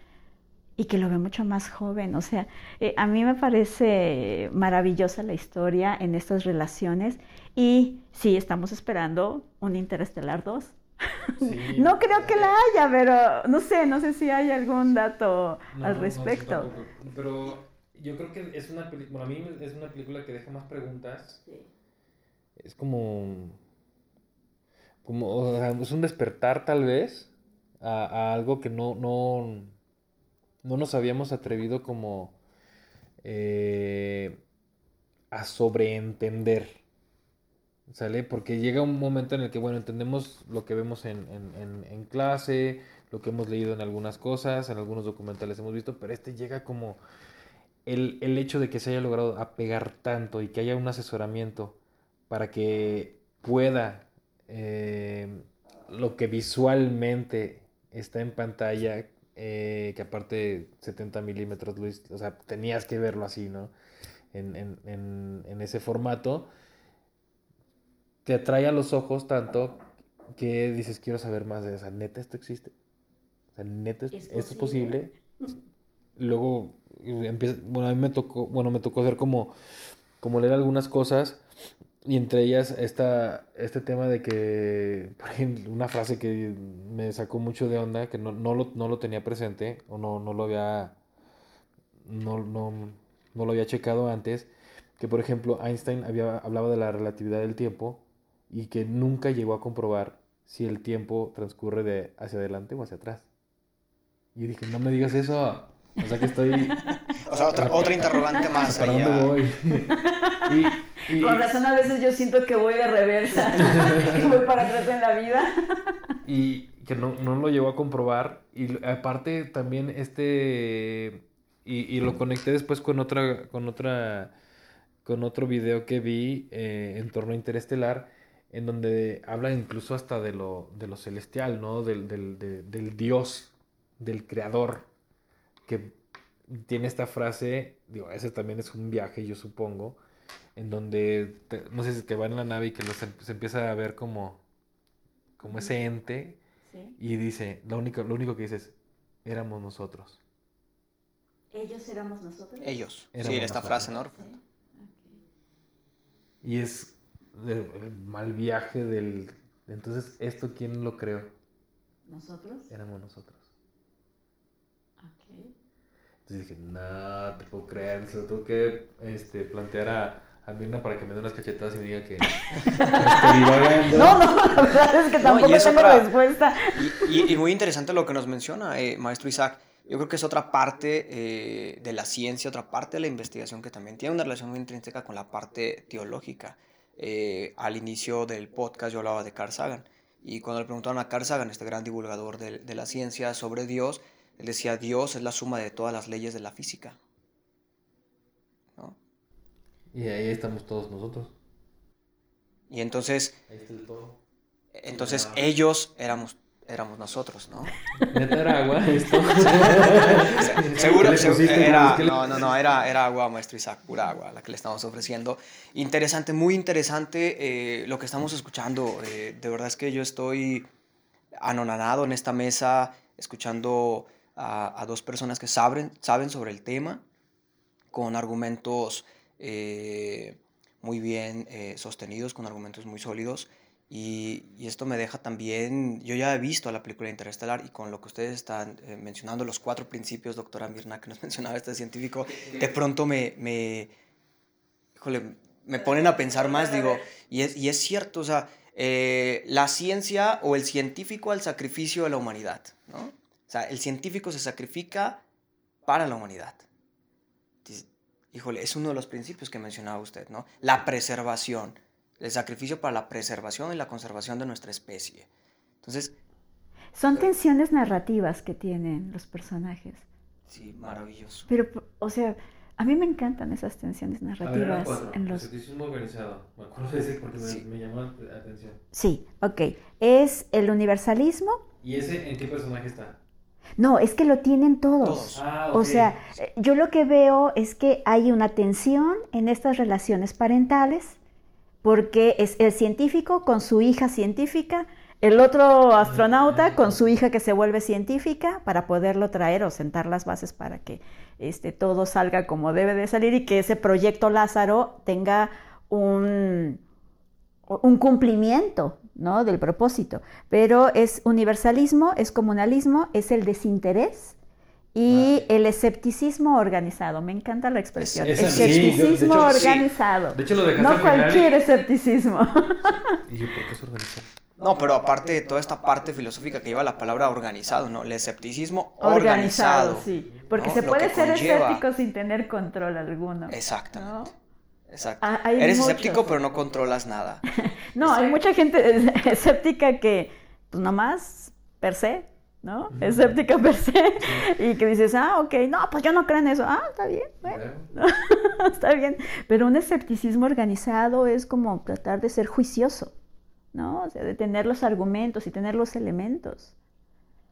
y que lo ve mucho más joven. O sea, eh, a mí me parece maravillosa la historia en estas relaciones y sí, estamos esperando un Interestelar 2. no creo que la haya, pero no sé, no sé si hay algún dato al respecto. pero yo creo que es una película, a mí es una película que deja más preguntas. Es como, como, es un despertar tal vez a, a algo que no, no, no nos habíamos atrevido como eh, a sobreentender. ¿Sale? Porque llega un momento en el que, bueno, entendemos lo que vemos en, clase, lo que hemos leído en algunas cosas, en algunos documentales hemos visto, pero este llega como el, hecho de que se haya logrado apegar tanto y que haya un asesoramiento para que pueda eh, lo que visualmente está en pantalla eh, que aparte 70 milímetros, Luis, o sea, tenías que verlo así, ¿no? En, ese formato, te atrae a los ojos tanto que dices, quiero saber más de esa, neta, esto existe. O sea, neta, esto es posible. Luego, empieza, bueno, a mí me tocó, bueno, me tocó hacer como, como leer algunas cosas y entre ellas esta, este tema de que, por ejemplo, una frase que me sacó mucho de onda, que no, no, lo, no lo tenía presente o no, no lo había no, no, no, lo había checado antes, que por ejemplo Einstein había, hablaba de la relatividad del tiempo y que nunca llegó a comprobar si el tiempo transcurre de hacia adelante o hacia atrás. Y dije, no me digas eso. O sea que estoy... o sea, otra, otra interrogante más. ¿Para dónde voy? y, Con razón a veces yo siento que voy de reversa. que voy para atrás en la vida. y que no, no lo llevó a comprobar. Y aparte también este... Y, y, lo conecté después con otra, con otra, con otro video que vi eh, en torno a Interestelar, en donde habla incluso hasta de lo, de lo celestial, ¿no? Del, del, del Dios, del creador, que tiene esta frase, digo, ese también es un viaje, yo supongo, en donde, no sé si que va en la nave y que los, em, se empieza a ver como, como ese ente, y dice, lo único, lo único que dice es, éramos nosotros. ¿Ellos éramos nosotros? Ellos. sí, esta frase, ¿no? Y es el mal viaje del... Entonces, ¿esto quién lo creó? ¿Nosotros? Éramos nosotros. Entonces dije, no, te puedo creer, se lo tengo que este, plantear a, a Mirna para que me dé unas cachetadas y me diga que, No, no, la verdad es que tampoco tengo respuesta. Y, y, muy interesante lo que nos menciona, eh, maestro Isaac. Yo creo que es otra parte eh, de la ciencia, otra parte de la investigación que también tiene una relación muy intrínseca con la parte teológica. Eh, al inicio del podcast yo hablaba de Carl Sagan. Y cuando le preguntaron a Carl Sagan, este gran divulgador de, de la ciencia, sobre Dios, él decía, Dios es la suma de todas las leyes de la física. Y ahí estamos todos nosotros. Y entonces... Ahí está el todo. Entonces ellos éramos éramos nosotros, ¿no? era agua esto? Seguro, era, no, no, no, era, era agua, maestro Isaac, pura agua, la que le estamos ofreciendo. Interesante, muy interesante eh, lo que estamos escuchando. Eh, de verdad es que yo estoy anonadado en esta mesa, escuchando a, dos personas que saben, saben sobre el tema, con argumentos eh, muy bien eh, sostenidos, con argumentos muy sólidos. Y, esto me deja también, yo ya he visto la película Interestelar y con lo que ustedes están eh, mencionando, los cuatro principios, doctora Mirna, que nos mencionaba este científico, de pronto me, me, me ponen a pensar más, digo, y es, y es cierto, o sea, la ciencia o el científico al sacrificio de la humanidad, ¿no? O sea, el científico se sacrifica para la humanidad. Híjole, es uno de los principios que mencionaba usted, ¿no? La preservación, el sacrificio para la preservación y la conservación de nuestra especie. Entonces... Son tensiones narrativas que tienen los personajes. Sí, maravilloso. Pero, o sea, a mí me encantan esas tensiones narrativas. en los... organizado. Me acuerdo de ese porque me, llamó la atención. Sí, ok. Es el universalismo. ¿Y ese en qué personaje está? No, es que lo tienen todos. Ah, o sea, yo lo que veo es que hay una tensión en estas relaciones parentales, porque es el científico con su hija científica, el otro astronauta con su hija que se vuelve científica para poderlo traer o sentar las bases para que este, todo salga como debe de salir y que ese proyecto Lázaro tenga un, un cumplimiento ¿no? del propósito. Pero es universalismo, es comunalismo, es el desinterés y el escepticismo organizado. Me encanta la expresión. escepticismo organizado. no cualquier escepticismo. ¿Y por qué es organizado? No, pero aparte de toda esta parte filosófica que lleva la palabra organizado, ¿no? El escepticismo organizado. sí. Porque se puede ser escéptico sin tener control alguno. Exactamente. Exacto. Ah, Eres escéptico, pero no controlas nada. no, hay mucha gente escéptica que, pues nomás, per se, ¿no? Escéptica per se. Y que dices, ah, ok, no, pues yo no creo en eso. Ah, está bien, bueno. está bien. Pero un escepticismo organizado es como tratar de ser juicioso, ¿no? O sea, de tener los argumentos y tener los elementos.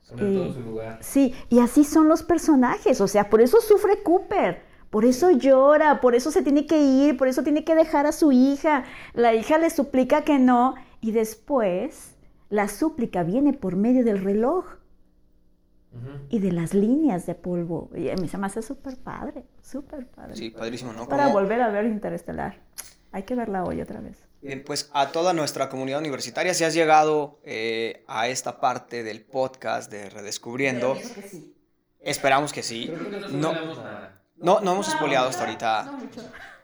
Sobre todo su lugar. Sí, y así son los personajes. O sea, por eso sufre Cooper por eso llora, por eso se tiene que ir, por eso tiene que dejar a su hija. La hija le suplica que no y después la súplica viene por medio del reloj y de las líneas de polvo. Y a mí se me hace súper padre, súper padre. Sí, padrísimo, ¿no? Para volver a ver Interestelar. Hay que verla hoy otra vez. Bien, pues a toda nuestra comunidad universitaria, si has llegado eh, a esta parte del podcast de Redescubriendo, esperamos que sí. no, no, no hemos spoileado hasta ahorita.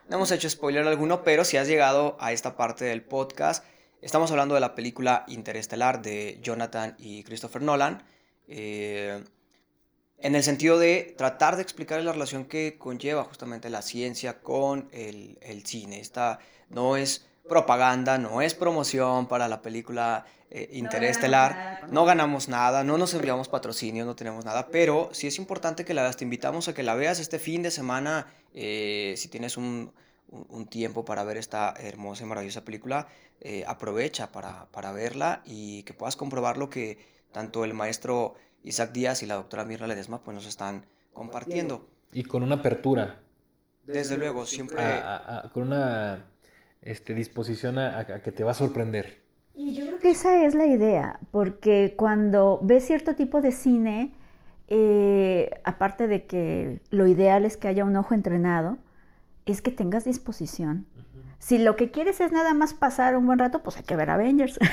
No, hemos hecho spoiler alguno, pero si has llegado a esta parte del podcast, estamos hablando de la película Interestelar de Jonathan y Christopher Nolan. Eh, en el sentido de tratar de explicar la relación que conlleva justamente la ciencia con el, el cine. Esta no es propaganda, no es promoción para la película eh, Interestelar. No ganamos nada, no nos enviamos patrocinio, no tenemos nada, pero sí es importante que la veas. Te invitamos a que la veas este fin de semana, eh, si tienes un, un, tiempo para ver esta hermosa y maravillosa película, eh, aprovecha para, para, verla y que puedas comprobar lo que tanto el maestro Isaac Díaz y la doctora Mirna Ledesma pues, nos están compartiendo. Y con una apertura. Desde luego, siempre... con una este, disposición a, que te va a sorprender. Y yo creo que esa es la idea, porque cuando ves cierto tipo de cine, eh, aparte de que lo ideal es que haya un ojo entrenado, es que tengas disposición. Si lo que quieres es nada más pasar un buen rato, pues hay que ver Avengers.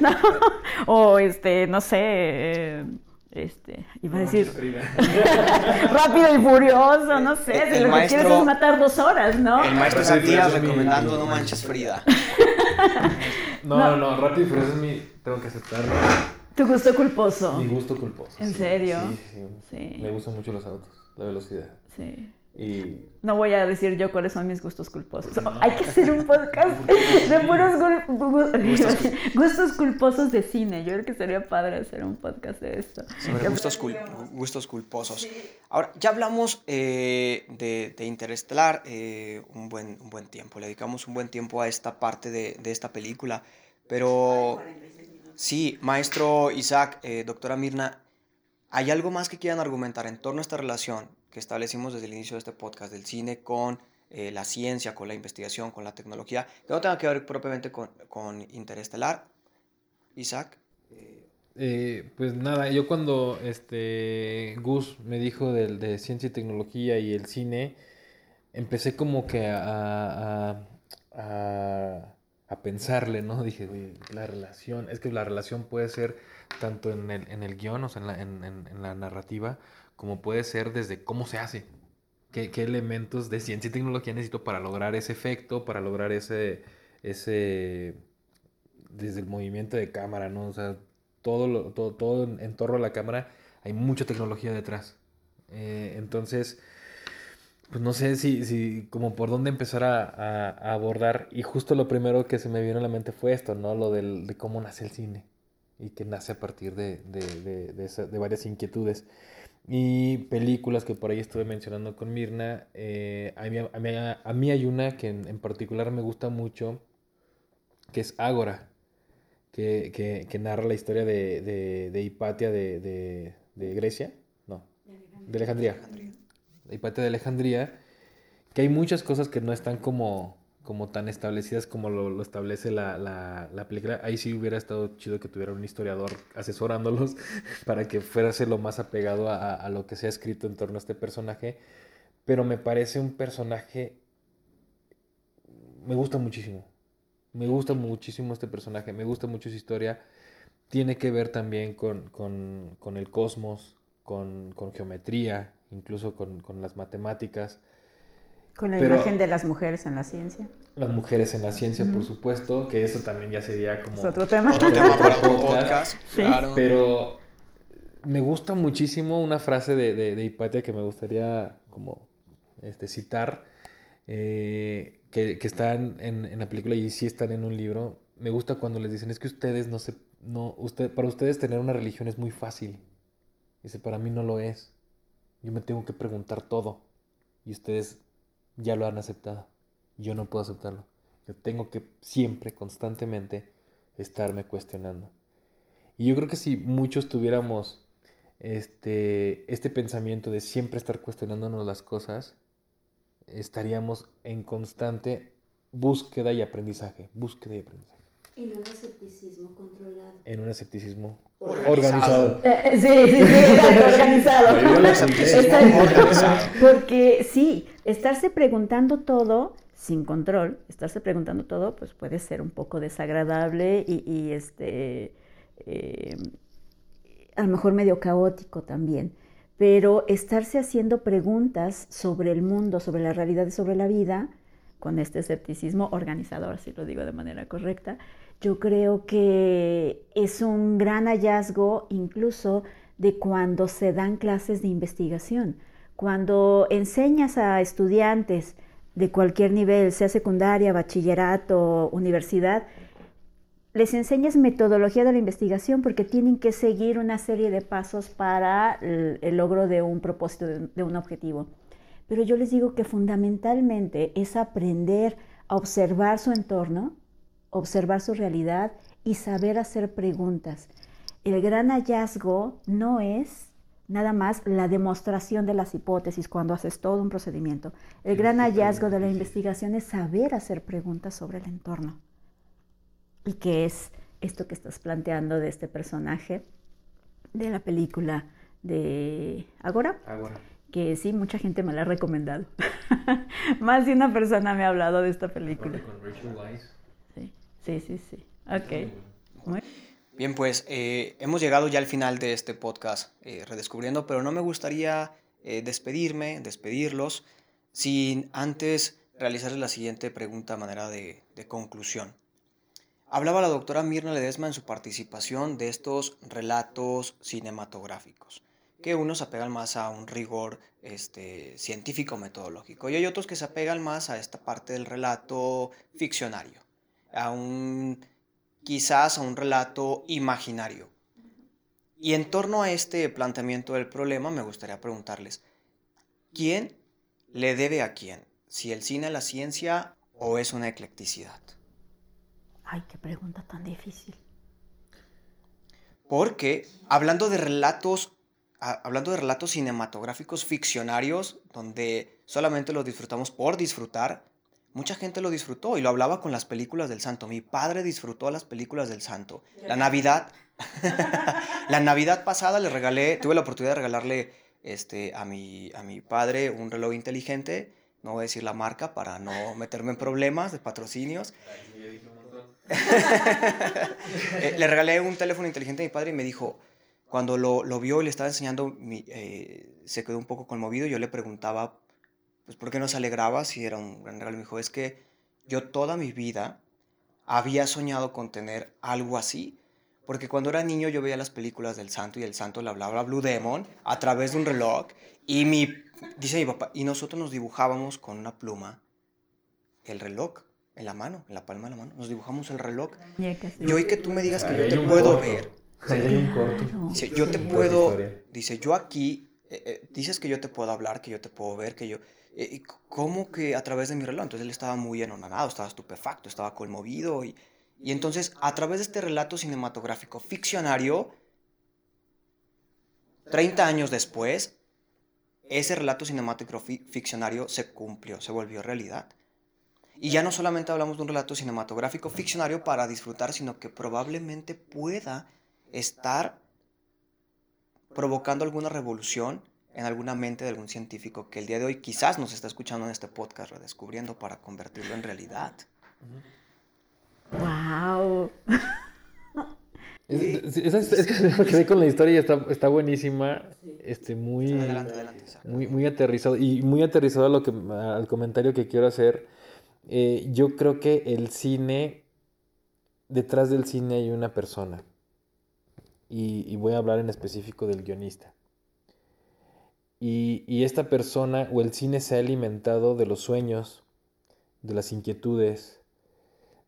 O este, no sé, eh, este, iba a decir rápido y furioso, no sé, si lo que quieres es matar dos horas, ¿no? El maestro Santiago recomendando No Manches Frida. no, no, no, rápido y furioso es mi, tengo que aceptarlo. Tu gusto culposo. Mi gusto culposo. ¿En serio? Sí, sí, Me gustan mucho los autos, la velocidad. Sí. No voy a decir yo cuáles son mis gustos culposos. Hay que hacer un podcast de puros gustos, culposos de cine. Yo creo que sería padre hacer un podcast de esto. Sobre gustos, gustos culposos. Ahora, ya hablamos eh, de, de, Interestelar eh, un, buen, un buen tiempo. Le dedicamos un buen tiempo a esta parte de, de esta película. Pero sí, maestro Isaac, eh, doctora Mirna, ¿hay algo más que quieran argumentar en torno a esta relación que establecimos desde el inicio de este podcast del cine con eh, la ciencia, con la investigación, con la tecnología, que no tenga que ver propiamente con, con Interestelar. Isaac. Eh, pues nada, yo cuando este Gus me dijo de, de, ciencia y tecnología y el cine, empecé como que a, a, a, a pensarle, ¿no? Dije, la relación, es que la relación puede ser tanto en el, en el guion, o sea, en la, en, en la narrativa, como puede ser desde cómo se hace, qué, qué, elementos de ciencia y tecnología necesito para lograr ese efecto, para lograr ese, ese desde el movimiento de cámara, ¿no? O sea, todo, lo, todo, todo en torno a la cámara hay mucha tecnología detrás. Eh, entonces, pues no sé si, si como por dónde empezar a, a, abordar. Y justo lo primero que se me vino a la mente fue esto, ¿no? Lo del, de cómo nace el cine. Y que nace a partir de, de, de, de, varias inquietudes. Y películas que por ahí estuve mencionando con Mirna. Eh, a, mí, a, mí, hay una que en, particular me gusta mucho, que es Ágora, que, que, que narra la historia de, Hipatia de, Grecia, no, de Alejandría. De Hipatia de Alejandría, que hay muchas cosas que no están como como tan establecidas como lo, establece la, la, película. Ahí sí hubiera estado chido que tuviera un historiador asesorándolos para que fuese lo más apegado a, a, lo que se ha escrito en torno a este personaje. Pero me parece un personaje... Me gusta muchísimo. Me gusta muchísimo este personaje. Me gusta mucho su historia. Tiene que ver también con, con, con el cosmos, con, con geometría, incluso con, con las matemáticas. Con la imagen de las mujeres en la ciencia. Las mujeres en la ciencia, por supuesto, que eso también ya sería como... otro tema. Otro tema para podcast. Claro. Pero me gusta muchísimo una frase de, de, Hipatia que me gustaría como este, citar, eh, que, que están en, en, la película y sí están en un libro. Me gusta cuando les dicen, es que ustedes no se... No, usted, para ustedes tener una religión es muy fácil. Dice, para mí no lo es. Yo me tengo que preguntar todo. Y ustedes ya lo han aceptado. Yo no puedo aceptarlo. Yo tengo que siempre, constantemente, estarme cuestionando. Y yo creo que si muchos tuviéramos este, este pensamiento de siempre estar cuestionándonos las cosas, estaríamos en constante búsqueda y aprendizaje, búsqueda y aprendizaje. En un escepticismo controlado. En un escepticismo organizado. Eh, sí, sí, sí, organizado. Porque sí, estarse preguntando todo sin control, estarse preguntando todo, pues puede ser un poco desagradable y, este, eh, a lo mejor medio caótico también. Pero estarse haciendo preguntas sobre el mundo, sobre la realidad y sobre la vida, con este escepticismo organizador, si lo digo de manera correcta, yo creo que es un gran hallazgo incluso de cuando se dan clases de investigación. Cuando enseñas a estudiantes de cualquier nivel, sea secundaria, bachillerato, universidad, les enseñas metodología de la investigación porque tienen que seguir una serie de pasos para el, logro de un propósito, de un objetivo. Pero yo les digo que fundamentalmente es aprender a observar su entorno, observar su realidad y saber hacer preguntas. El gran hallazgo no es nada más la demostración de las hipótesis cuando haces todo un procedimiento. El gran hallazgo de la investigación es saber hacer preguntas sobre el entorno. ¿Y qué es esto que estás planteando de este personaje de la película de Agora? Agora. Que sí, mucha gente me la ha recomendado. Más de una persona me ha hablado de esta película. Sí, sí, sí. Ok. Bien, pues eh, hemos llegado ya al final de este podcast eh, Redescubriendo, pero no me gustaría eh, despedirme, despedirlos, sin antes realizarles la siguiente pregunta a manera de, de conclusión. Hablaba la doctora Mirna Ledesma en su participación de estos relatos cinematográficos, que unos se apegan más a un rigor este, científico-metodológico y hay otros que se apegan más a esta parte del relato ficcionario, a un quizás a un relato imaginario. Y en torno a este planteamiento del problema me gustaría preguntarles, ¿quién le debe a quién? ¿Si el cine a la ciencia o es una eclecticidad? Ay, qué pregunta tan difícil. Porque hablando de relatos, hablando de relatos cinematográficos ficcionarios, donde solamente los disfrutamos por disfrutar, mucha gente lo disfrutó y lo hablaba con las películas del santo. Mi padre disfrutó las películas del santo. La Navidad, la Navidad pasada le regalé, tuve la oportunidad de regalarle este, a, mi, a mi padre un reloj inteligente. No voy a decir la marca para no meterme en problemas de patrocinios. Eh, le regalé un teléfono inteligente a mi padre y me dijo, cuando lo, lo vio y le estaba enseñando, eh, se quedó un poco conmovido. Yo le preguntaba pues ¿por qué no se alegraba si era un gran regalo? Me dijo, es que yo toda mi vida había soñado con tener algo así, porque cuando era niño yo veía las películas del santo y el santo le hablaba a Blue Demon a través de un reloj y mi, dice mi papá, y nosotros nos dibujábamos con una pluma el reloj en la mano, en la palma de la mano, nos dibujamos el reloj. Y hoy que tú me digas que yo te puedo ver, dice, yo te puedo, dice, yo aquí, eh, eh, dices que yo te puedo hablar, que yo te puedo ver, que yo, eh, ¿cómo que a través de mi reloj? Entonces él estaba muy enonanado, estaba estupefacto, estaba conmovido. Y, y entonces, a través de este relato cinematográfico ficcionario, 30 años después, ese relato cinematográfico ficcionario se cumplió, se volvió realidad. Y ya no solamente hablamos de un relato cinematográfico ficcionario para disfrutar, sino que probablemente pueda estar provocando alguna revolución en alguna mente de algún científico que el día de hoy quizás nos está escuchando en este podcast redescubriendo para convertirlo en realidad. ¡Wow! Es, que con la historia está, está buenísima, este, muy, muy, muy aterrizado y muy aterrizado a lo que, al comentario que quiero hacer. Eh, yo creo que el cine, detrás del cine hay una persona y, y voy a hablar en específico del guionista. Y, esta persona o el cine se ha alimentado de los sueños, de las inquietudes,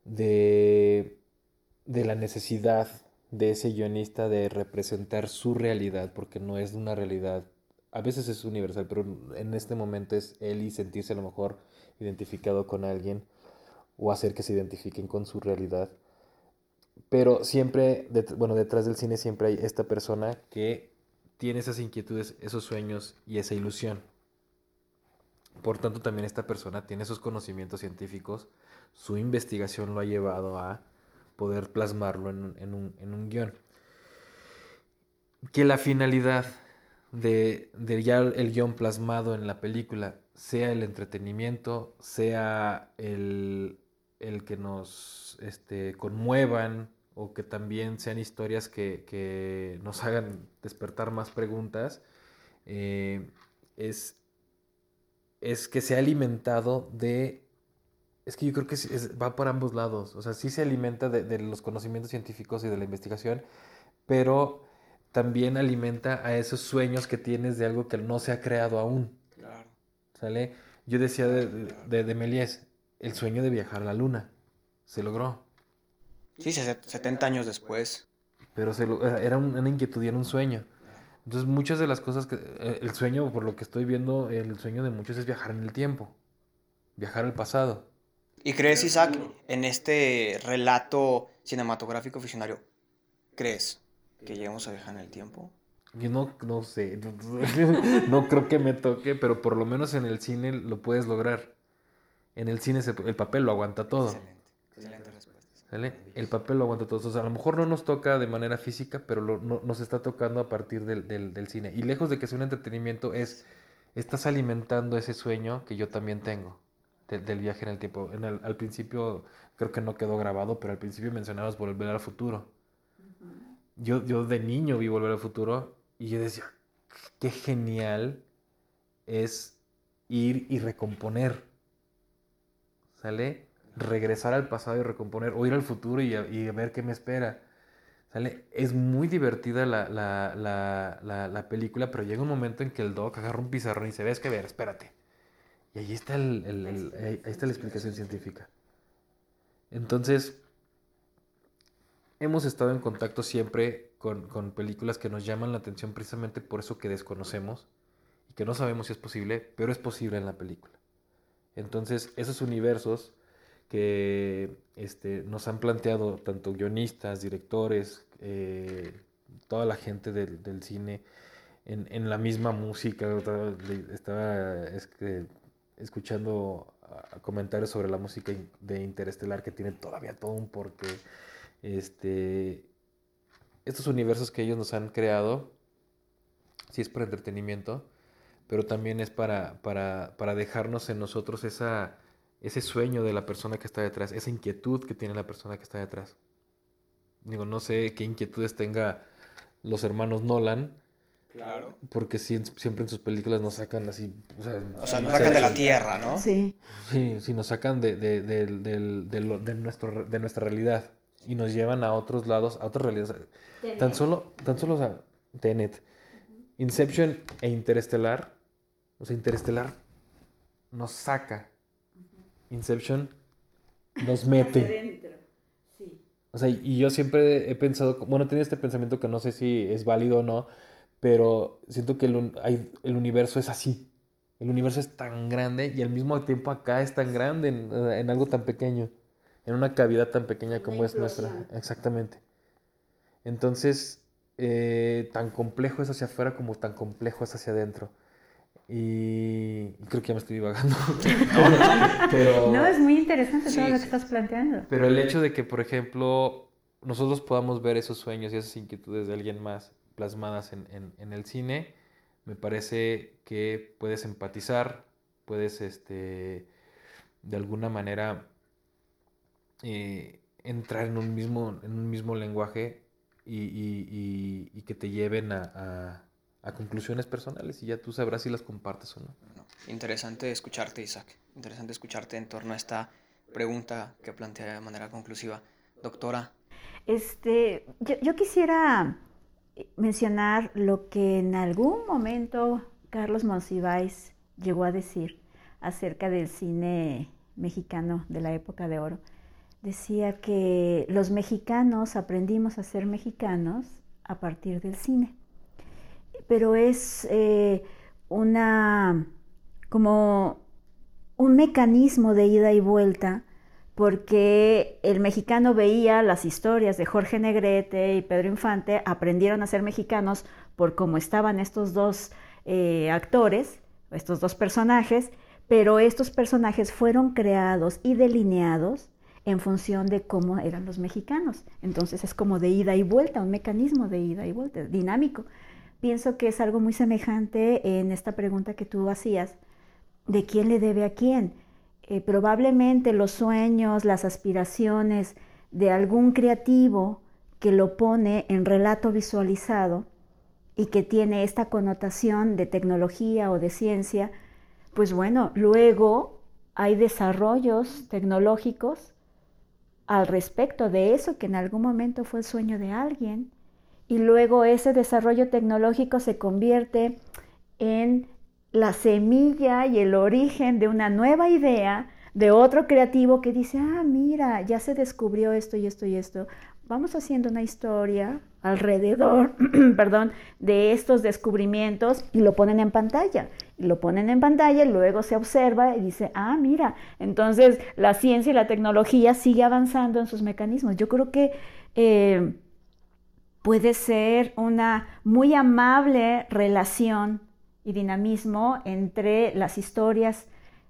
de, de la necesidad de ese guionista de representar su realidad, porque no es una realidad, a veces es universal, pero en este momento es él y sentirse a lo mejor identificado con alguien o hacer que se identifiquen con su realidad. Pero siempre, bueno, detrás del cine siempre hay esta persona que tiene esas inquietudes, esos sueños y esa ilusión. Por tanto, también esta persona tiene esos conocimientos científicos, su investigación lo ha llevado a poder plasmarlo en, un, guion. Que la finalidad de, ya el guion plasmado en la película sea el entretenimiento, sea el, que nos este, conmuevan, o que también sean historias que, nos hagan despertar más preguntas, eh, es, es que se ha alimentado de... Es que yo creo que va por ambos lados, o sea, sí se alimenta de, los conocimientos científicos y de la investigación, pero también alimenta a esos sueños que tienes de algo que no se ha creado aún. Claro. ¿Sale? Yo decía de, de, de Méliès, el sueño de viajar a la luna. Se logró. Sí, 70 años después. Pero se lo, era una inquietud y era un sueño. Entonces muchas de las cosas que... eh, El sueño, por lo que estoy viendo, el sueño de muchos es viajar en el tiempo. Viajar al pasado. ¿Y crees, Isaac, en este relato cinematográfico visionario, crees que lleguemos a viajar en el tiempo? Yo no, no sé, no, creo que me toque, pero por lo menos en el cine lo puedes lograr. En el cine se- el papel lo aguanta todo. Excelente, excelente. ¿Sale? El papel lo aguanta todo. O sea, a lo mejor no nos toca de manera física, pero lo- no- nos está tocando a partir del, del- del cine. Y lejos de que sea un entretenimiento, es estás alimentando ese sueño que yo también tengo de- del viaje en el tiempo. En el- al principio creo que no quedó grabado, pero al principio mencionabas volver al futuro. Yo, yo de niño vi Volver al Futuro y yo decía, qué genial es ir y recomponer. ¿Sale? Regresar al pasado y recomponer, o ir al futuro y, a- y a ver qué me espera. ¿Sale? Es muy divertida la, la, la, la, la película, pero llega un momento en que el Doc agarra un pizarrón y dice, ves que ver, espérate. Y ahí está, el, el- el- ahí ahí está la explicación científica. Entonces, hemos estado en contacto siempre con, con películas que nos llaman la atención precisamente por eso que desconocemos y que no sabemos si es posible, pero es posible en la película. Entonces, esos universos que este, nos han planteado tanto guionistas, directores, eh, toda la gente del, del cine, en, en la misma música, estaba es que, escuchando comentarios sobre la música de Interestelar que tiene todavía todo un porqué. Este, estos universos que ellos nos han creado, sí es por entretenimiento, pero también es para, para, para dejarnos en nosotros esa, ese sueño de la persona que está detrás, esa inquietud que tiene la persona que está detrás. Digo, no sé qué inquietudes tenga los hermanos Nolan, Claro. porque siempre en sus películas nos sacan así, o sea, O sea, nos sacan de la tierra, ¿no? Sí. Sí, sí, nos sacan de, de, de, del- de lo- de nuestro, de nuestra realidad y nos llevan a otros lados, a otras realidades. Tan solo, tan solo, o sea, Tenet, Inception e Interestelar, o sea, Interestelar nos saca, Inception nos mete. Sí. O sea, y yo siempre he pensado, bueno, tenía este pensamiento que no sé si es válido o no, pero siento que el, el universo es así. El universo es tan grande y al mismo tiempo acá es tan grande en, en algo tan pequeño, en una cavidad tan pequeña Una como es nuestra. Exactamente. Entonces, eh, tan complejo es hacia afuera como tan complejo es hacia adentro. Y creo que ya me estoy divagando. pero... No, es muy interesante Sí, todo lo que estás planteando. Pero el hecho de que, por ejemplo, nosotros podamos ver esos sueños y esas inquietudes de alguien más plasmadas en, en- en el cine, me parece que puedes empatizar, puedes, este, de alguna manera, eh, entrar en un mismo, en un mismo lenguaje y, y- y- y que te lleven a, a- a conclusiones personales y ya tú sabrás si las compartes o no. Bueno, interesante escucharte, Isaac. Interesante escucharte en torno a esta pregunta que plantea de manera conclusiva. Doctora, Este, yo, yo quisiera mencionar lo que en algún momento Carlos Monsiváis llegó a decir acerca del cine mexicano de la época de oro. Decía que los mexicanos aprendimos a ser mexicanos a partir del cine, pero es eh, una como un mecanismo de ida y vuelta porque el mexicano veía las historias de Jorge Negrete y Pedro Infante, aprendieron a ser mexicanos por cómo estaban estos dos eh, actores, estos dos personajes, pero estos personajes fueron creados y delineados en función de cómo eran los mexicanos. Entonces es como de ida y vuelta, un mecanismo de ida y vuelta, dinámico. Pienso que es algo muy semejante en esta pregunta que tú hacías, de quién le debe a quién. Eh, probablemente los sueños, las aspiraciones de algún creativo que lo pone en relato visualizado y que tiene esta connotación de tecnología o de ciencia, pues bueno, luego hay desarrollos tecnológicos al respecto de eso que en algún momento fue el sueño de alguien y luego ese desarrollo tecnológico se convierte en la semilla y el origen de una nueva idea de otro creativo que dice, ah, mira, ya se descubrió esto y esto y esto. Vamos haciendo una historia alrededor, perdón, de estos descubrimientos y lo ponen en pantalla. Y lo ponen en pantalla y luego se observa y dice, ah, mira, entonces la ciencia y la tecnología sigue avanzando en sus mecanismos. Yo creo que eh, puede ser una muy amable relación y dinamismo entre las historias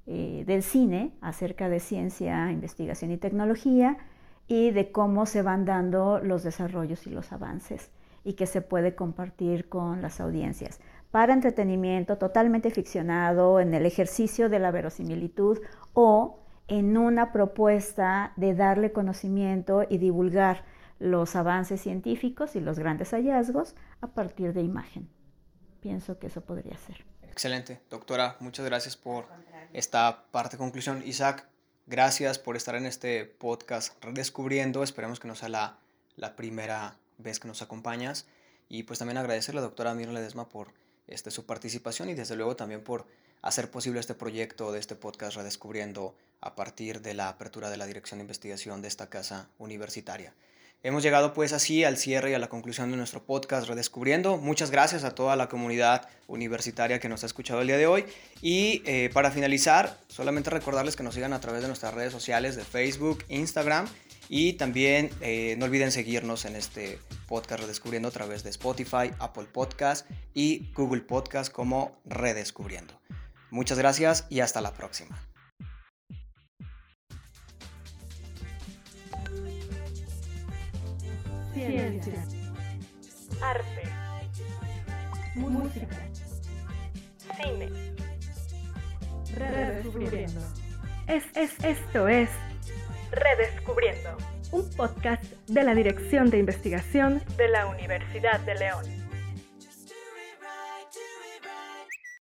eh, del cine acerca de ciencia, investigación y tecnología y de cómo se van dando los desarrollos y los avances y que se puede compartir con las audiencias. Para entretenimiento totalmente ficcionado, en el ejercicio de la verosimilitud o en una propuesta de darle conocimiento y divulgar los avances científicos y los grandes hallazgos a partir de imagen. Pienso que eso podría ser. Excelente, doctora, muchas gracias por esta parte de conclusión. Isaac, gracias por estar en este podcast Redescubriendo. Esperemos que no sea la, la primera vez que nos acompañas. Y pues también agradecerle a la doctora Mirna Ledesma por este, su participación y desde luego también por hacer posible este proyecto de este podcast Redescubriendo a partir de la apertura de la Dirección de Investigación de esta casa universitaria. Hemos llegado pues así al cierre y a la conclusión de nuestro podcast Redescubriendo. Muchas gracias a toda la comunidad universitaria que nos ha escuchado el día de hoy. Y eh, para finalizar, solamente recordarles que nos sigan a través de nuestras redes sociales de Facebook, Instagram y también eh, no olviden seguirnos en este podcast Redescubriendo a través de Spotify, Apple Podcast y Google Podcast como Redescubriendo. Muchas gracias y hasta la próxima. Ciencia. Arte. Música. Cine. Redescubriendo. Es, es, esto es Redescubriendo, un podcast de la Dirección de Investigación de la Universidad de León.